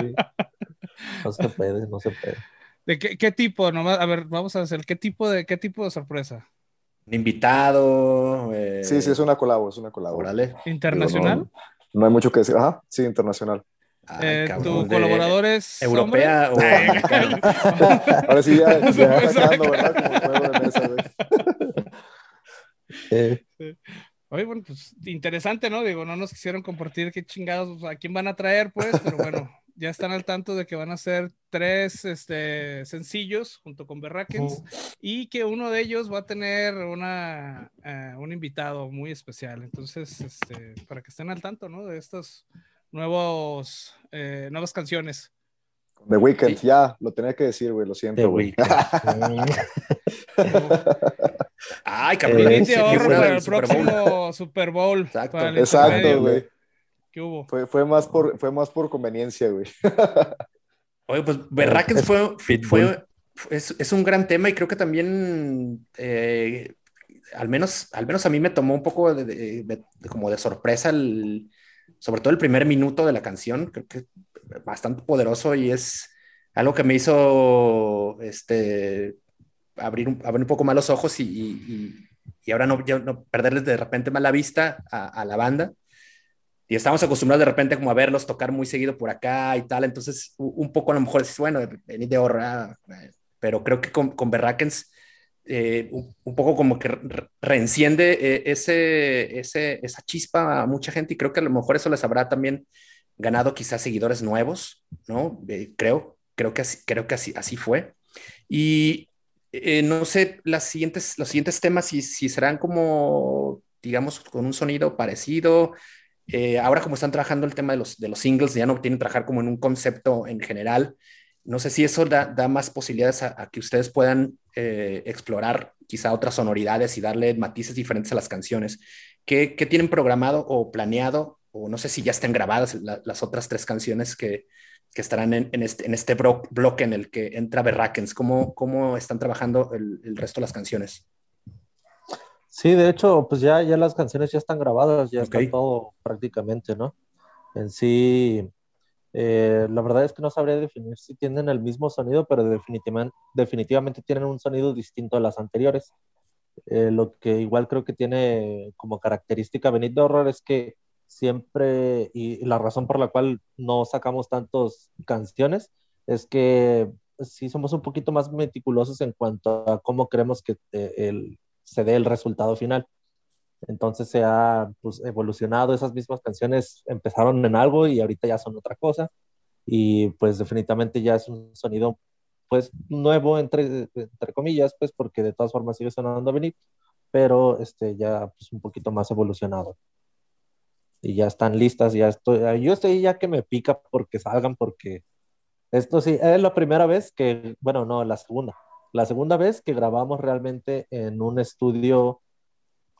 No se puede, no se puede. ¿De qué, qué tipo? Nomás, a ver, vamos a hacer, ¿qué tipo de, qué tipo de sorpresa? Un invitado. Eh... Sí, sí, es una colabo, es una colabo. ¿Internacional? no, hay mucho que decir. Ajá, sí, internacional. Ay, eh, ¿Tu colaborador es europea o *laughs* Ahora sí ya, ya sacando, ¿verdad? Como juego de mesa, güey. Oye, bueno, pues interesante, ¿no? Digo, no nos quisieron compartir qué chingados, a quién van a traer, pues, pero bueno, *laughs* ya están al tanto de que van a ser tres este, sencillos junto con Berrakens y que uno de ellos va a tener una, eh, un invitado muy especial. Entonces, este, para que estén al tanto, ¿no? De estos nuevos, eh, nuevas canciones. The Weeknd, ya, lo tenía que decir, güey, lo siento, güey. *laughs* *laughs* Ay, cabrón. Eh, para el próximo Super Bowl. Exacto, Exacto güey. ¿Qué hubo? Fue, fue, más por, fue más por conveniencia, güey. *laughs* Oye, pues Berrakens fue, fue, es, es, un gran tema y creo que también, eh, al, menos, al menos a mí me tomó un poco de, de, como de sorpresa, el, sobre todo el primer minuto de la canción, creo que bastante poderoso y es algo que me hizo este, abrir, un, abrir un poco más los ojos y, y, y ahora no, no, perderles de repente más la vista a, la banda. Y estamos acostumbrados de repente como a verlos tocar muy seguido por acá y tal, entonces un poco a lo mejor dices, bueno, venid de horra, pero creo que con, con Berrakens eh, un, poco como que reenciende eh, ese, ese, esa chispa a mucha gente y creo que a lo mejor eso les habrá también ganado quizás seguidores nuevos, ¿no? Eh, creo, creo que así, creo que así, así fue. Y eh, no sé las siguientes, los siguientes temas si, si serán como, digamos, con un sonido parecido. Eh, ahora como están trabajando el tema de los, de los singles, ya no tienen que trabajar como en un concepto en general. No sé si eso da, da más posibilidades a, que ustedes puedan eh, explorar quizá otras sonoridades y darle matices diferentes a las canciones. ¿Qué, ¿Qué, tienen programado o planeado? O no sé si ya estén grabadas la, las otras tres canciones que, que estarán en, en, este, en este bloque en el que entra Berrakens. ¿Cómo, cómo están trabajando el, el, resto de las canciones? Sí, de hecho, pues ya, ya las canciones ya están grabadas, ya okay. está todo prácticamente, ¿no? En sí, eh, la verdad es que no sabría definir si tienen el mismo sonido, pero definitivamente, definitivamente tienen un sonido distinto a las anteriores. Eh, lo que igual creo que tiene como característica Benito Horror es que siempre, y la razón por la cual no sacamos tantas canciones, es que sí somos un poquito más meticulosos en cuanto a cómo queremos que eh, se dé el resultado final. Entonces se ha pues, evolucionado, esas mismas canciones empezaron en algo y ahorita ya son otra cosa. Y pues definitivamente ya es un sonido pues nuevo entre, entre comillas, pues porque de todas formas sigue sonando a pero este ya pues un poquito más evolucionado. Y ya están listas, ya estoy, yo estoy ya que me pica porque salgan, porque esto sí, es la primera vez que, bueno, no, la segunda, la segunda vez que grabamos realmente en un estudio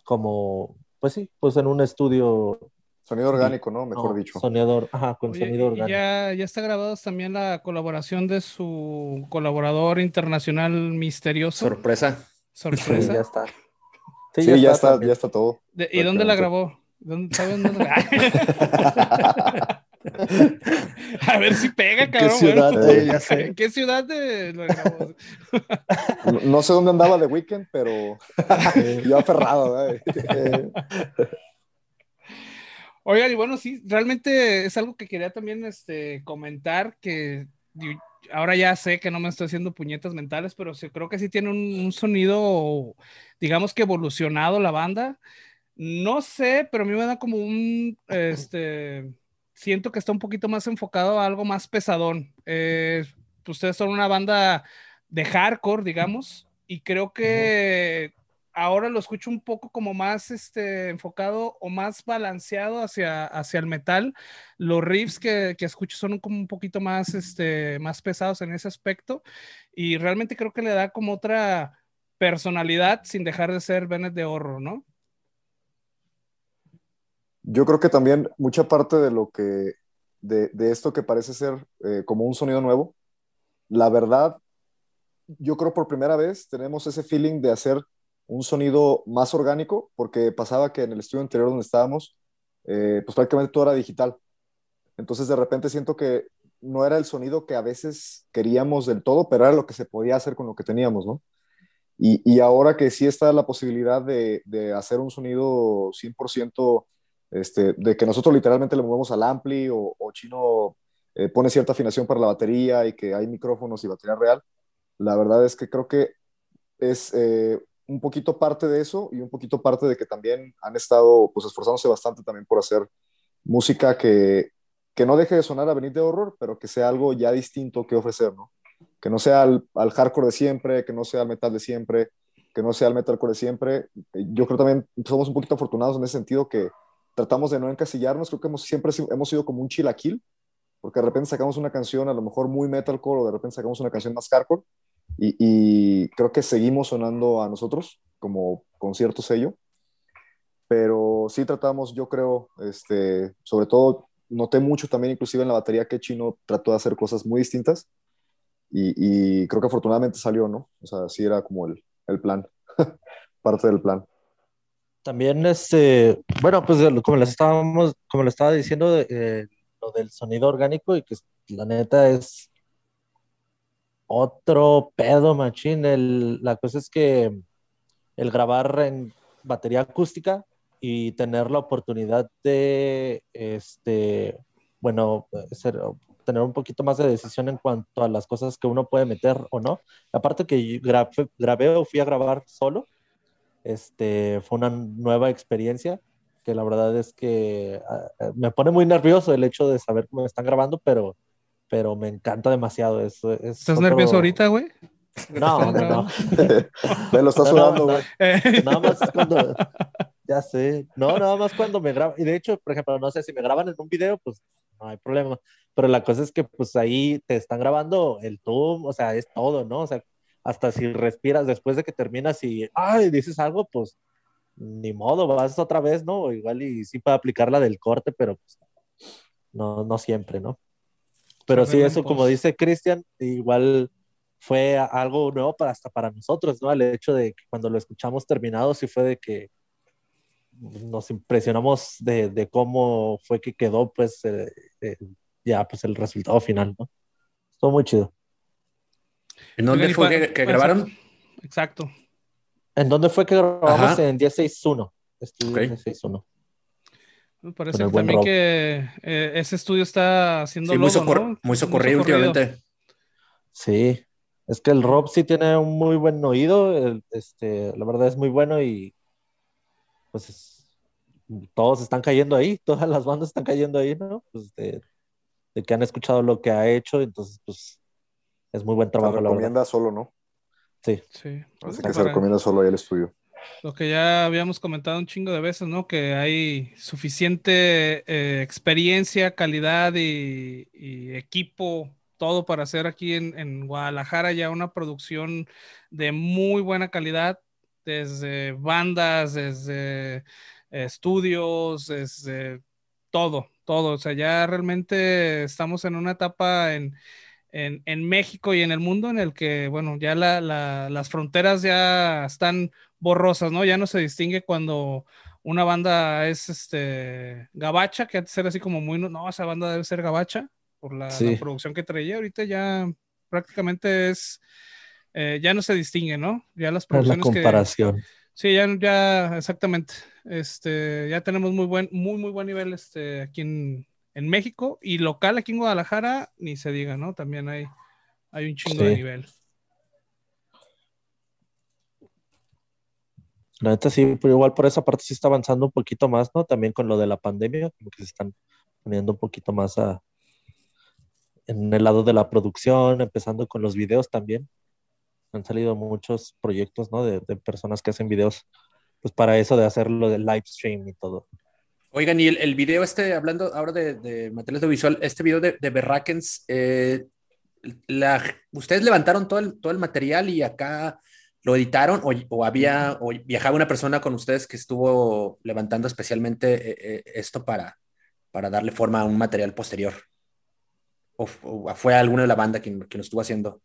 como, pues sí, pues en un estudio Sonido orgánico, ¿no? Mejor dicho. Sonido, ajá, con sonido orgánico. Ya, ya está grabado también la colaboración de su colaborador internacional misterioso. Sorpresa. Sorpresa. Sí, ya está. Sí, ya, está, ya, está, todo. ¿Y dónde la grabó? ¿Dónde, ¿Saben dónde *laughs* *laughs* A ver si pega, cabrón. ¿Qué ciudad? ya sé. *laughs* ¿Qué ciudad de grabó? no, sé dónde andaba de weekend, pero yo aferrado. ¿eh? Oigan, y bueno, sí, realmente es algo que quería también este, comentar, que ahora ya sé que no me estoy haciendo puñetas mentales, pero sí, creo que sí tiene un, sonido, digamos que evolucionado la banda. No sé, pero a mí me da como un, este, siento que está un poquito más enfocado a algo más pesadón. Eh, ustedes son una banda de hardcore, digamos, y creo que ahora lo escucho un poco como más este, enfocado o más balanceado hacia, hacia el metal. Los riffs que, que, escucho son como un poquito más, este, más pesados en ese aspecto y realmente creo que le da como otra personalidad sin dejar de ser Bennett de horror, ¿no? Yo creo que también mucha parte de lo que, de, de esto que parece ser eh, como un sonido nuevo, la verdad, yo creo por primera vez tenemos ese feeling de hacer un sonido más orgánico, porque pasaba que en el estudio anterior donde estábamos, eh, pues prácticamente todo era digital. Entonces de repente siento que no era el sonido que a veces queríamos del todo, pero era lo que se podía hacer con lo que teníamos, ¿no? Y, ahora que sí está la posibilidad de, hacer un sonido 100%, este, de que nosotros literalmente le movemos al ampli o, Chino eh, pone cierta afinación para la batería y que hay micrófonos y batería real, la verdad es que creo que es eh, un poquito parte de eso y un poquito parte de que también han estado pues esforzándose bastante también por hacer música que, que no deje de sonar a venir de horror, pero que sea algo ya distinto que ofrecer, ¿no? Que no sea al, hardcore de siempre, que no sea al metal de siempre, que no sea al metalcore de siempre. Yo creo también somos un poquito afortunados en ese sentido que tratamos de no encasillarnos, creo que hemos, siempre hemos sido como un chilaquil, porque de repente sacamos una canción a lo mejor muy metalcore o de repente sacamos una canción más hardcore y, creo que seguimos sonando a nosotros como con cierto sello, pero sí tratamos, yo creo, este, sobre todo noté mucho también inclusive en la batería que Chino trató de hacer cosas muy distintas y, creo que afortunadamente salió, ¿no? O sea, sí era como el, el plan, *laughs* parte del plan. También, este, bueno, pues como les estábamos, como le estaba diciendo, eh, lo del sonido orgánico y que la neta es otro pedo, machín. El, la cosa es que el grabar en batería acústica y tener la oportunidad de, este, bueno, tener un poquito más de decisión en cuanto a las cosas que uno puede meter o no. Aparte que grabé, grabé o fui a grabar solo, este, fue una nueva experiencia que la verdad es que ah, me pone muy nervioso el hecho de saber cómo me están grabando, pero pero me encanta demasiado eso. ¿Estás nervioso ahorita, güey? No, no, no. *laughs* me lo estás sudando, güey. nada más cuando, *laughs* ya sé, no, nada más cuando me graban, y de hecho, por ejemplo, no sé, si me graban en un video, pues no hay problema, pero la cosa es que pues ahí te están grabando el zoom, o sea, es todo, ¿no? O sea, hasta si respiras después de que terminas y, ay, dices algo, pues ni modo, vas otra vez, ¿no? Igual y sí para aplicar la del corte, pero pues no, no siempre, ¿no? Pero sí, eso como dice Cristian, igual fue algo nuevo para, hasta para nosotros, ¿no? El hecho de que cuando lo escuchamos terminado, sí fue de que nos impresionamos de, de cómo fue que quedó, pues, eh, eh, ya, pues, el resultado final, ¿no? Estuvo muy chido. ¿En dónde fue que, grabaron? Exacto. ¿En dónde fue que grabamos? En 1061. Estudio okay. 1061. Me parece que también que eh, ese estudio está haciendo muy, socorrido últimamente. Sí, es que el Rob sí tiene un muy buen oído, este, la verdad es muy bueno y pues es- todos están cayendo ahí, *laughs* todas las bandas están cayendo ahí, ¿no? Pues de, de que han escuchado lo que ha hecho, entonces pues es muy buen Se trabajo, la verdad. recomienda solo, ¿no? Sí, Sí. Así Pues, que se recomienda solo ahí el estudio. Lo que ya habíamos comentado un chingo de veces, ¿no? Que hay suficiente eh, experiencia, calidad y, y equipo, todo para hacer aquí en, en Guadalajara ya una producción de muy buena calidad, desde bandas, desde estudios, desde todo, todo. O sea, ya realmente estamos en una etapa en, en, en México y en el mundo en el que, bueno, ya la- la- las fronteras ya están borrosas, ¿no? Ya no se distingue cuando una banda es este gabacha, que antes era así como muy, no, esa banda debe ser gabacha por la, producción que traía. Ahorita ya prácticamente es, eh, ya no se distingue, ¿no? Ya las es la producciones que... comparación. Sí, ya, ya, exactamente. Este, ya tenemos muy buen, muy, muy buen nivel este, aquí en, en México y local aquí en Guadalajara, ni se diga, ¿no? También hay, hay un chingo de nivel. La neta sí, pero igual por esa parte sí está avanzando un poquito más, ¿no? También con lo de la pandemia, como que se están poniendo un poquito más a, en el lado de la producción, empezando con los videos también. Han salido muchos proyectos, ¿no? De, de personas que hacen videos, pues para eso de hacerlo del live stream y todo. Oigan, y el, el video este, hablando ahora de, de materiales de visual, este video de, de Berrakens, eh, la, ¿ustedes levantaron todo el, todo el material y acá lo editaron o, o había o viajaba una persona con ustedes que estuvo levantando especialmente eh, eh, esto para, para darle forma a un material posterior? ¿O, o fue alguna de la banda quien, quien lo estuvo haciendo?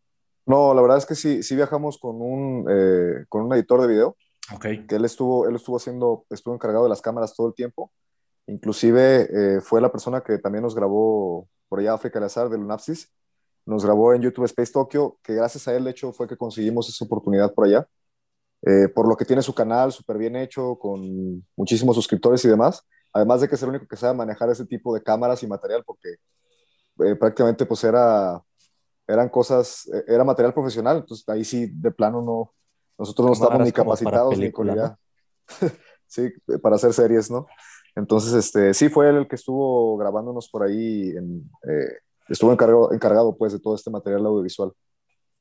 No, la verdad es que sí, sí viajamos con un, eh, con un editor de video, Ok. que él estuvo, él estuvo haciendo, estuvo encargado de las cámaras todo el tiempo. Inclusive eh, fue la persona que también nos grabó por allá África al Azar de Lunapsis. Nos grabó en YouTube Space Tokyo, que gracias a él, de hecho, fue que conseguimos esa oportunidad por allá. Eh, por lo que tiene su canal súper bien hecho, con muchísimos suscriptores y demás. Además de que es el único que sabe manejar ese tipo de cámaras y material, porque eh, prácticamente pues era, eran cosas, era material profesional, entonces ahí sí, de plano no, nosotros no estábamos ni capacitados ni película, con idea. *laughs* sí, para hacer series, ¿no? Entonces, este, sí fue él el que estuvo grabándonos por ahí, en, eh, estuvo encargado, encargado pues de todo este material audiovisual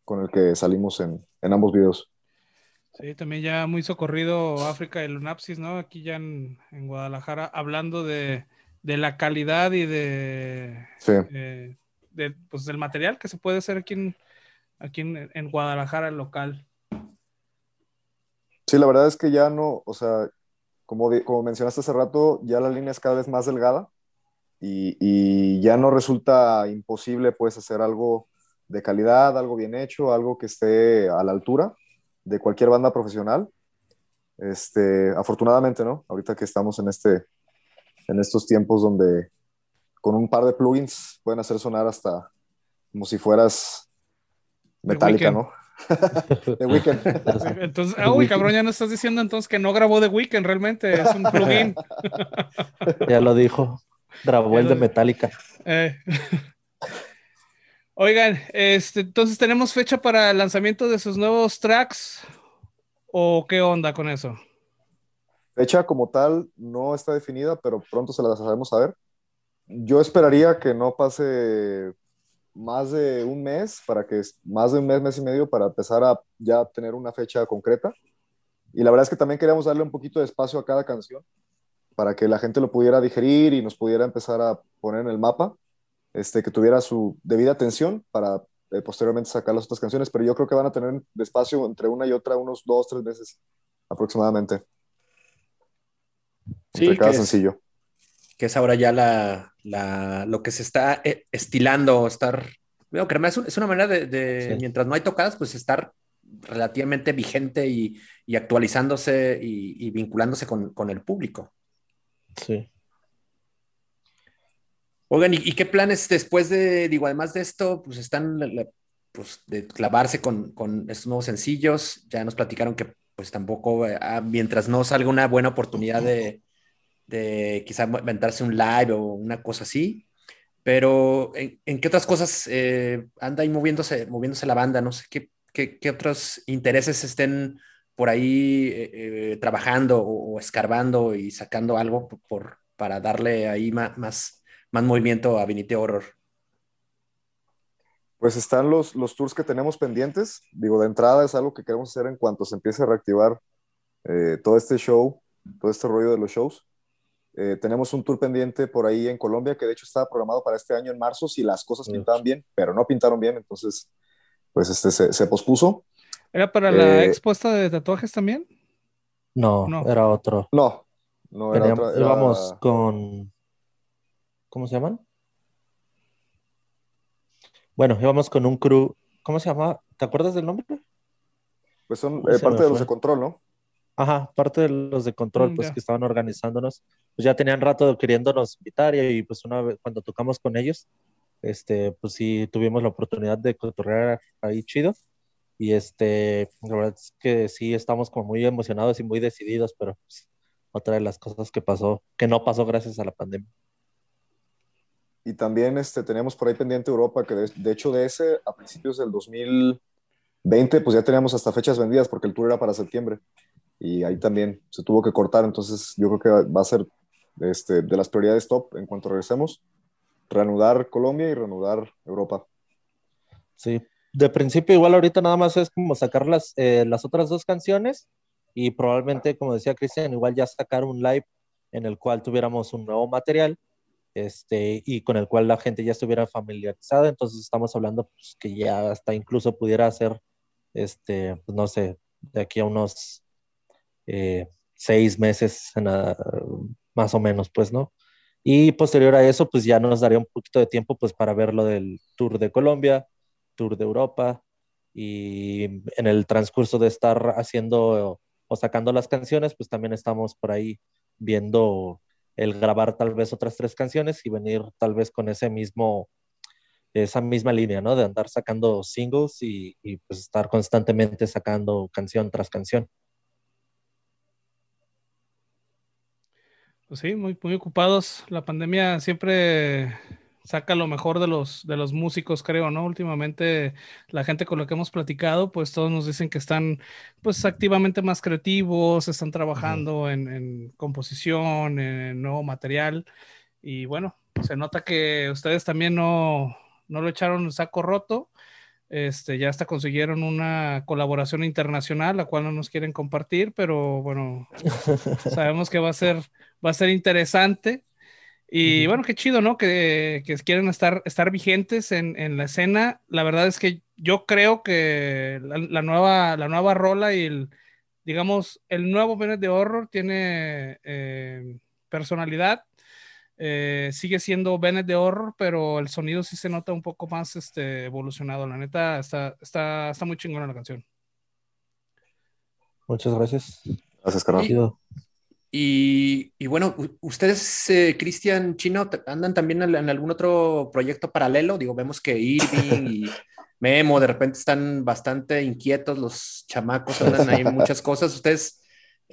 con el que salimos en, en ambos videos. Sí, también ya muy socorrido África y Lunapsis, ¿no? Aquí ya en, en Guadalajara, hablando de, de la calidad y de, Sí, eh, de, pues, del material que se puede hacer aquí en, aquí en, en Guadalajara local. sí, la verdad es que ya no, o sea, como, como mencionaste hace rato, ya la línea es cada vez más delgada y, y ya no resulta imposible pues hacer algo de calidad, algo bien hecho, algo que esté a la altura de cualquier banda profesional. Este, afortunadamente, ¿no? Ahorita que estamos en, este, en estos tiempos donde con un par de plugins pueden hacer sonar hasta como si fueras metálica. ¿no? *laughs* De Weekend. Entonces, The ah, uy, Weeknd. cabrón, ya no estás diciendo entonces que no grabó The Weeknd, realmente es un plugin. *laughs* Ya lo dijo. Grabó el de Metallica. Eh. Oigan, este, entonces tenemos fecha para el lanzamiento de sus nuevos tracks. ¿O qué onda con eso? Fecha como tal no está definida, pero pronto se la sabemos saber. Yo esperaría que no pase más de un mes, para que más de un mes, mes y medio, para empezar a ya tener una fecha concreta. Y la verdad es que también queríamos darle un poquito de espacio a cada canción, para que la gente lo pudiera digerir y nos pudiera empezar a poner en el mapa, este, que tuviera su debida atención para eh, posteriormente sacar las otras canciones, pero yo creo que van a tener de espacio entre una y otra unos dos, tres meses aproximadamente. Sí, entre cada que es- sencillo. Que es ahora ya la, la- lo que se está eh, estilando, estar, bueno, que es, un- es una manera de, de, Sí. mientras no hay tocadas, pues estar relativamente vigente y, y actualizándose y, y vinculándose con, con el público. Sí. Oigan, ¿y, y qué planes después de, digo, además de esto, pues están, pues, de clavarse con, con estos nuevos sencillos? Ya nos platicaron que, pues tampoco, eh, ah, mientras no salga una buena oportunidad de, de quizá inventarse un live o una cosa así, pero ¿en, en qué otras cosas eh, anda ahí moviéndose, moviéndose la banda? No sé qué, qué, qué otros intereses estén por ahí eh, eh, trabajando o, escarbando y sacando algo por, para darle ahí más, más, más movimiento a Vinite Horror? Pues están los, los tours que tenemos pendientes. Digo, de entrada es algo que queremos hacer en cuanto se empiece a reactivar eh, todo este show, todo este rollo de los shows. Eh, tenemos un tour pendiente por ahí en Colombia que de hecho estaba programado para este año en marzo si las cosas pintaban bien, pero no pintaron bien, entonces pues este se, se pospuso. ¿Era para la eh, expuesta de tatuajes también? No, era otro. No, no era otro. Íbamos con... ¿Cómo se llaman? Bueno, íbamos con un crew. ¿Cómo se llama? ¿Te acuerdas del nombre? Pues son eh, parte de los de control, ¿no? Ajá, parte de los de control, pues que estaban organizándonos. Pues ya tenían rato queriéndonos invitar y, pues una vez cuando tocamos con ellos, este, pues sí tuvimos la oportunidad de cotorrear ahí chido. Y este, la verdad es que sí estamos como muy emocionados y muy decididos, pero pues, otra de las cosas que pasó, que no pasó gracias a la pandemia. Y también este, tenemos por ahí pendiente Europa, que de, hecho de ese, a principios del 2020, pues ya teníamos hasta fechas vendidas porque el tour era para septiembre. Y ahí también se tuvo que cortar, entonces yo creo que va a ser este, de las prioridades top en cuanto regresemos, reanudar Colombia y reanudar Europa. Sí, de principio igual ahorita nada más es como sacar las, eh, las otras dos canciones y probablemente, como decía Cristian, igual ya sacar un live en el cual tuviéramos un nuevo material este, y con el cual la gente ya estuviera familiarizada. Entonces estamos hablando pues, que ya hasta incluso pudiera ser, este, pues, no sé, de aquí a unos eh, seis meses más o menos, pues, ¿no? Y posterior a eso, pues ya nos daría un poquito de tiempo, pues, para ver lo del Tour de Colombia, Tour de Europa, y en el transcurso de estar haciendo o sacando las canciones, pues también estamos por ahí viendo el grabar tal vez otras tres canciones y venir tal vez con ese mismo, esa misma línea, ¿no? De andar sacando singles y, pues estar constantemente sacando canción tras canción. Pues sí, muy, muy ocupados. La pandemia siempre saca lo mejor de los, de los músicos, creo, ¿no? Últimamente la gente con la que hemos platicado, pues todos nos dicen que están pues activamente más creativos, están trabajando en, composición, en, nuevo material y bueno, se nota que ustedes también no, no lo echaron en saco roto. Este, ya hasta consiguieron una colaboración internacional, la cual no nos quieren compartir, pero bueno, sabemos que va a ser, va a ser interesante. Y bueno, qué chido, ¿no? Que, que quieren estar, estar vigentes en, en, la escena. La verdad es que yo creo que la, nueva, la nueva rola y el, digamos, el nuevo Bennett de Horror tiene eh, personalidad. Eh, sigue siendo Bennett de Horror, pero el sonido sí se nota un poco más este, evolucionado. La neta, está, está, está muy chingona la canción. Muchas gracias. Gracias, Carlos. Y, bueno, ustedes, eh, Cristian Chino, andan también en, algún otro proyecto paralelo. Digo, vemos que Irving y *laughs* Memo de repente están bastante inquietos, los chamacos andan ahí muchas cosas. ¿Ustedes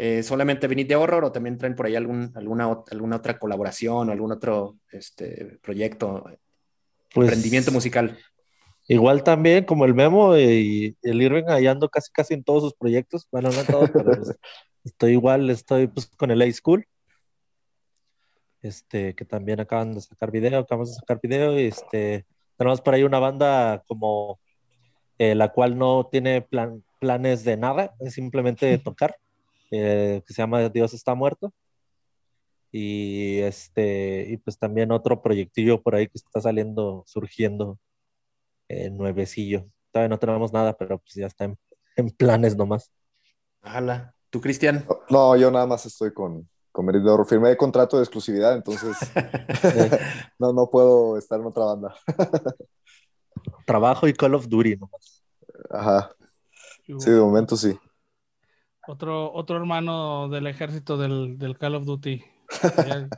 eh, solamente venís de horror o también traen por ahí algún, alguna, alguna otra colaboración o algún otro este, proyecto, pues, emprendimiento musical? Igual también, como el Memo y el Irving, ahí ando casi casi en todos sus proyectos. Bueno, no en todos, pero *laughs* Estoy igual, estoy pues con el A-School, este, que también acaban de sacar video, acabamos de sacar video, y este, tenemos por ahí una banda como eh, la cual no tiene plan, planes de nada, es simplemente *laughs* tocar, eh, que se llama Dios está muerto. Y este, y pues también otro proyectillo por ahí que está saliendo, surgiendo, eh, nuevecillo. Todavía no tenemos nada, pero pues ya está en, en planes nomás. Ojalá. ¿Tú, Cristian? No, yo nada más estoy con, con Meridor. Firmé contrato de exclusividad, entonces *laughs* *laughs* no, no puedo estar en otra banda. Trabajo y Call of Duty nomás. Ajá. Sí, de momento sí. Otro, otro hermano del ejército del, del Call of Duty. *laughs*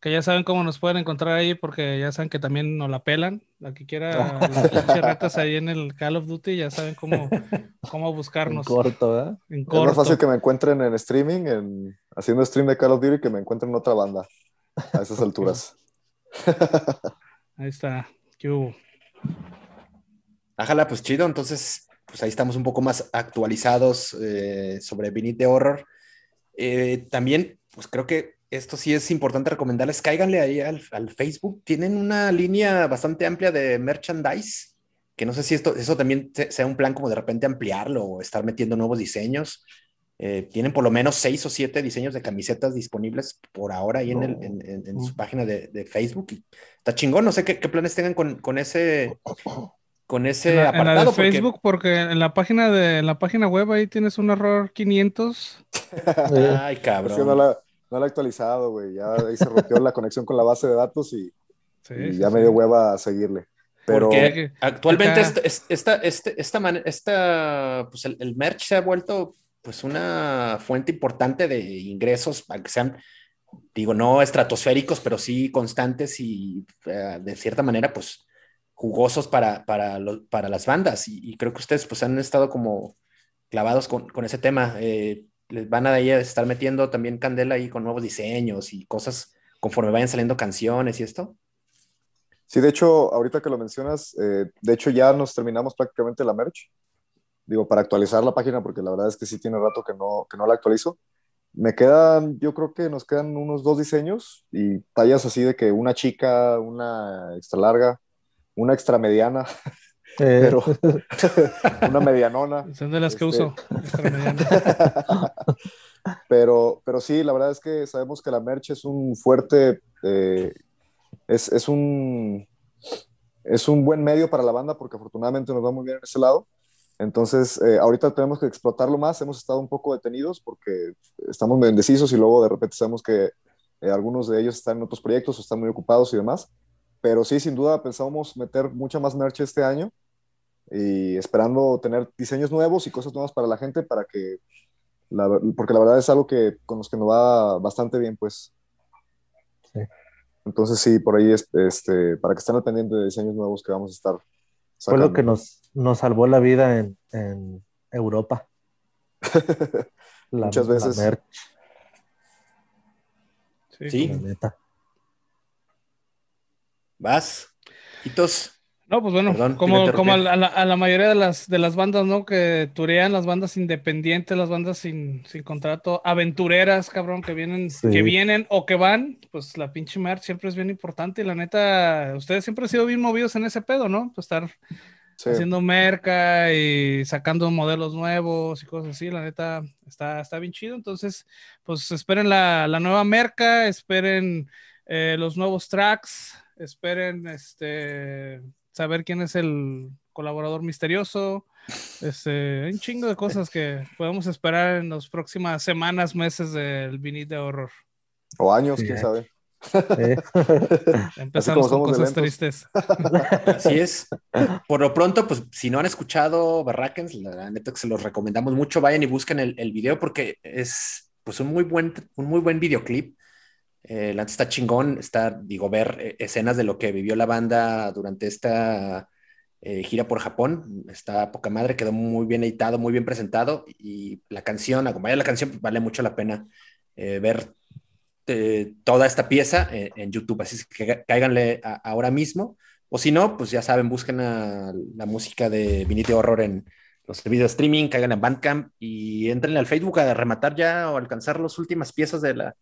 que ya saben cómo nos pueden encontrar ahí, porque ya saben que también nos la pelan. La que quiera *laughs* las retas ahí en el Call of Duty, ya saben cómo, cómo buscarnos. En corto, ¿verdad? En corto. Es más fácil que me encuentren en streaming, en, haciendo stream de Call of Duty, que me encuentren en otra banda a esas *laughs* alturas. ahí está. ¿Qué hubo? Ájala, pues chido. Entonces, pues ahí estamos un poco más actualizados eh, sobre Vinite Horror. Eh, también, pues creo que esto sí es importante recomendarles, cáiganle ahí al, Facebook. Tienen una línea bastante amplia de merchandise, que no sé si esto, eso también sea un plan como de repente ampliarlo o estar metiendo nuevos diseños. Eh, tienen por lo menos seis o siete diseños de camisetas disponibles por ahora ahí en, el, en, su página de, Facebook. Y está chingón, no sé qué, planes tengan con, con ese, con ese apartado. En Facebook, porque... en la página de la página web ahí tienes un error 500. *laughs* Ay, cabrón. no, la, no la he actualizado, güey. Ya ahí se rompió la conexión con la base de datos y, ya me dio hueva a seguirle. Pero porque actualmente esta, esta, este, esta, esta, pues el, merch se ha vuelto pues una fuente importante de ingresos, aunque sean, digo, no estratosféricos, pero sí constantes y eh, de cierta manera, pues jugosos para, para, para las bandas. Y, creo que ustedes pues han estado como clavados con, con ese tema. Eh, les van a, ahí a estar metiendo también candela ahí con nuevos diseños y cosas conforme vayan saliendo canciones y esto. Sí, de hecho, ahorita que lo mencionas, eh, de hecho ya nos terminamos prácticamente la merch. Digo, para actualizar la página, porque la verdad es que sí tiene rato que no, que no la actualizo. Me quedan, yo creo que nos quedan unos dos diseños y tallas así de que una chica, una extra larga, una extra mediana, *laughs* eh. pero *laughs* una medianona. Son de las que uso. Este, *laughs* pero, pero sí, la verdad es que sabemos que la merch es un fuerte, eh, es, es, un, es un buen medio para la banda porque afortunadamente nos va muy bien en ese lado. Entonces, eh, ahorita tenemos que explotarlo más. Hemos estado un poco detenidos porque estamos muy indecisos y luego de repente sabemos que algunos de ellos están en otros proyectos o están muy ocupados y demás. Pero sí, sin duda pensamos meter mucha más merch este año y esperando tener diseños nuevos y cosas nuevas para la gente para que, porque la verdad es algo que con los que nos va bastante bien, pues. Sí. Entonces sí, por ahí, este, para que estén al pendiente de diseños nuevos que vamos a estar. Fue lo que nos, nos salvó la vida en, en Europa. *laughs* Muchas veces. Sí. sí. ¿Vas? ¿Hitos? No, pues bueno, como, como a, la, mayoría de las, de las bandas, ¿no? Que turean las bandas independientes, las bandas sin, sin contrato, aventureras, cabrón, que vienen, que vienen o que van, pues la pinche merch siempre es bien importante y la neta, ustedes siempre han sido bien movidos en ese pedo, ¿no? Pues estar haciendo merca y sacando modelos nuevos y cosas así, la neta está, está bien chido, entonces, pues esperen la, la nueva merca, esperen eh, los nuevos tracks, esperen este saber quién es el colaborador misterioso. Este, hay un chingo de cosas que podemos esperar en las próximas semanas, meses del Vinit de Horror. O años, quién sabe. *laughs* *laughs* Empezamos con cosas tristes. *laughs* Así es. Por lo pronto, pues si no han escuchado Barrackens, la neta que se los recomendamos mucho, vayan y busquen el, el video porque es pues un muy buen, un muy buen videoclip eh, la está chingón, está, digo, ver eh, escenas de lo que vivió la banda durante esta eh, gira por Japón. Está poca madre, quedó muy bien editado, muy bien presentado. Y la canción, acompañar la canción, vale mucho la pena ver toda esta pieza en YouTube. Así que cáiganle ahora mismo. O si no, pues ya saben, busquen la música de Vinite Horror en los servicios de streaming, caigan en Bandcamp y entren al Facebook a rematar ya o alcanzar las últimas piezas de la,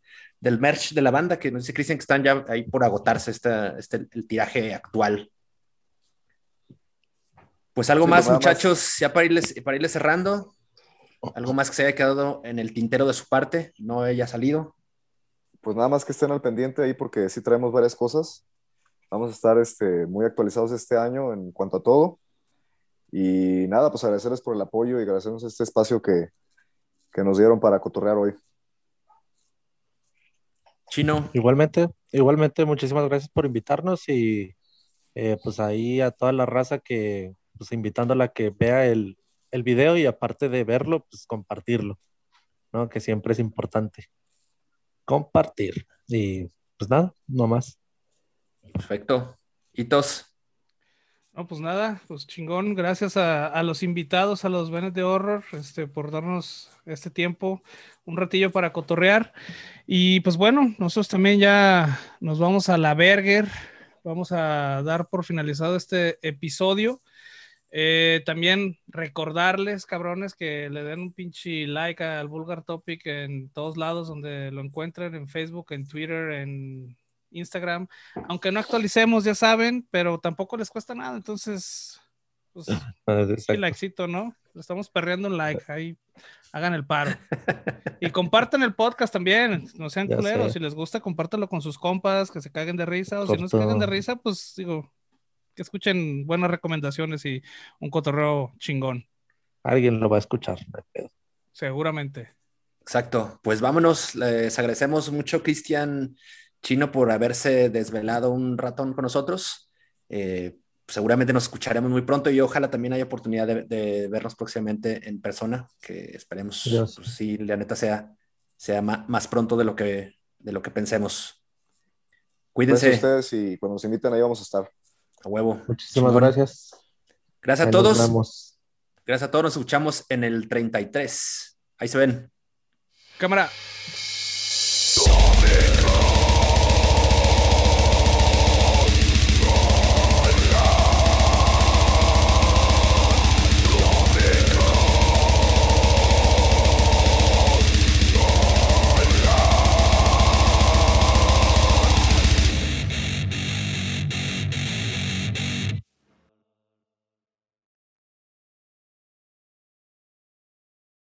del merch de la banda, que no sé, Cristian, que están ya ahí por agotarse este, este, el tiraje actual. Pues algo más, muchachos, ya para irles, para irles cerrando, algo más que se haya quedado en el tintero de su parte, no haya salido. Pues nada más que estén al pendiente ahí porque sí traemos varias cosas. Vamos a estar este, muy actualizados este año en cuanto a todo. Y nada, pues agradecerles por el apoyo y agradecernos este espacio que, que nos dieron para cotorrear hoy. Chino. Igualmente, igualmente, muchísimas gracias por invitarnos y eh, pues ahí a toda la raza que, pues invitándola a que vea el, el video y aparte de verlo, pues compartirlo, ¿no? Que siempre es importante. Compartir. Y pues nada, no más. Perfecto. Hitos. No, pues nada, pues chingón, gracias a, los invitados, a los Venes de Horror, este, por darnos este tiempo, un ratillo para cotorrear. Y pues bueno, nosotros también ya nos vamos a la Berger, vamos a dar por finalizado este episodio. Eh, también recordarles, cabrones, que le den un pinche like al Vulgar Topic en todos lados donde lo encuentren, en Facebook, en Twitter, en Instagram. Aunque no actualicemos, ya saben, pero tampoco les cuesta nada. Entonces, pues, *laughs* el likecito, ¿no? Estamos perreando un like. Ahí hagan el paro. *laughs* Y compartan el podcast también. No sean culeros. Si les gusta, compártanlo con sus compas, que se caguen de risa. O si no se caguen de risa, pues digo, que escuchen buenas recomendaciones y un cotorreo chingón. Alguien lo va a escuchar. Seguramente. Exacto. Pues vámonos. Les agradecemos mucho, Cristian Chino, por haberse desvelado un ratón con nosotros. Eh, seguramente nos escucharemos muy pronto y ojalá también haya oportunidad de, vernos próximamente en persona, que esperemos pues, sí, la neta sea, sea más, pronto de lo que, de lo que pensemos. Cuídense. Gracias a ustedes y cuando nos inviten ahí vamos a estar. A huevo. Muchísimas gracias. Gracias a todos. Gracias a todos. Nos escuchamos en el 33. Ahí se ven. Cámara.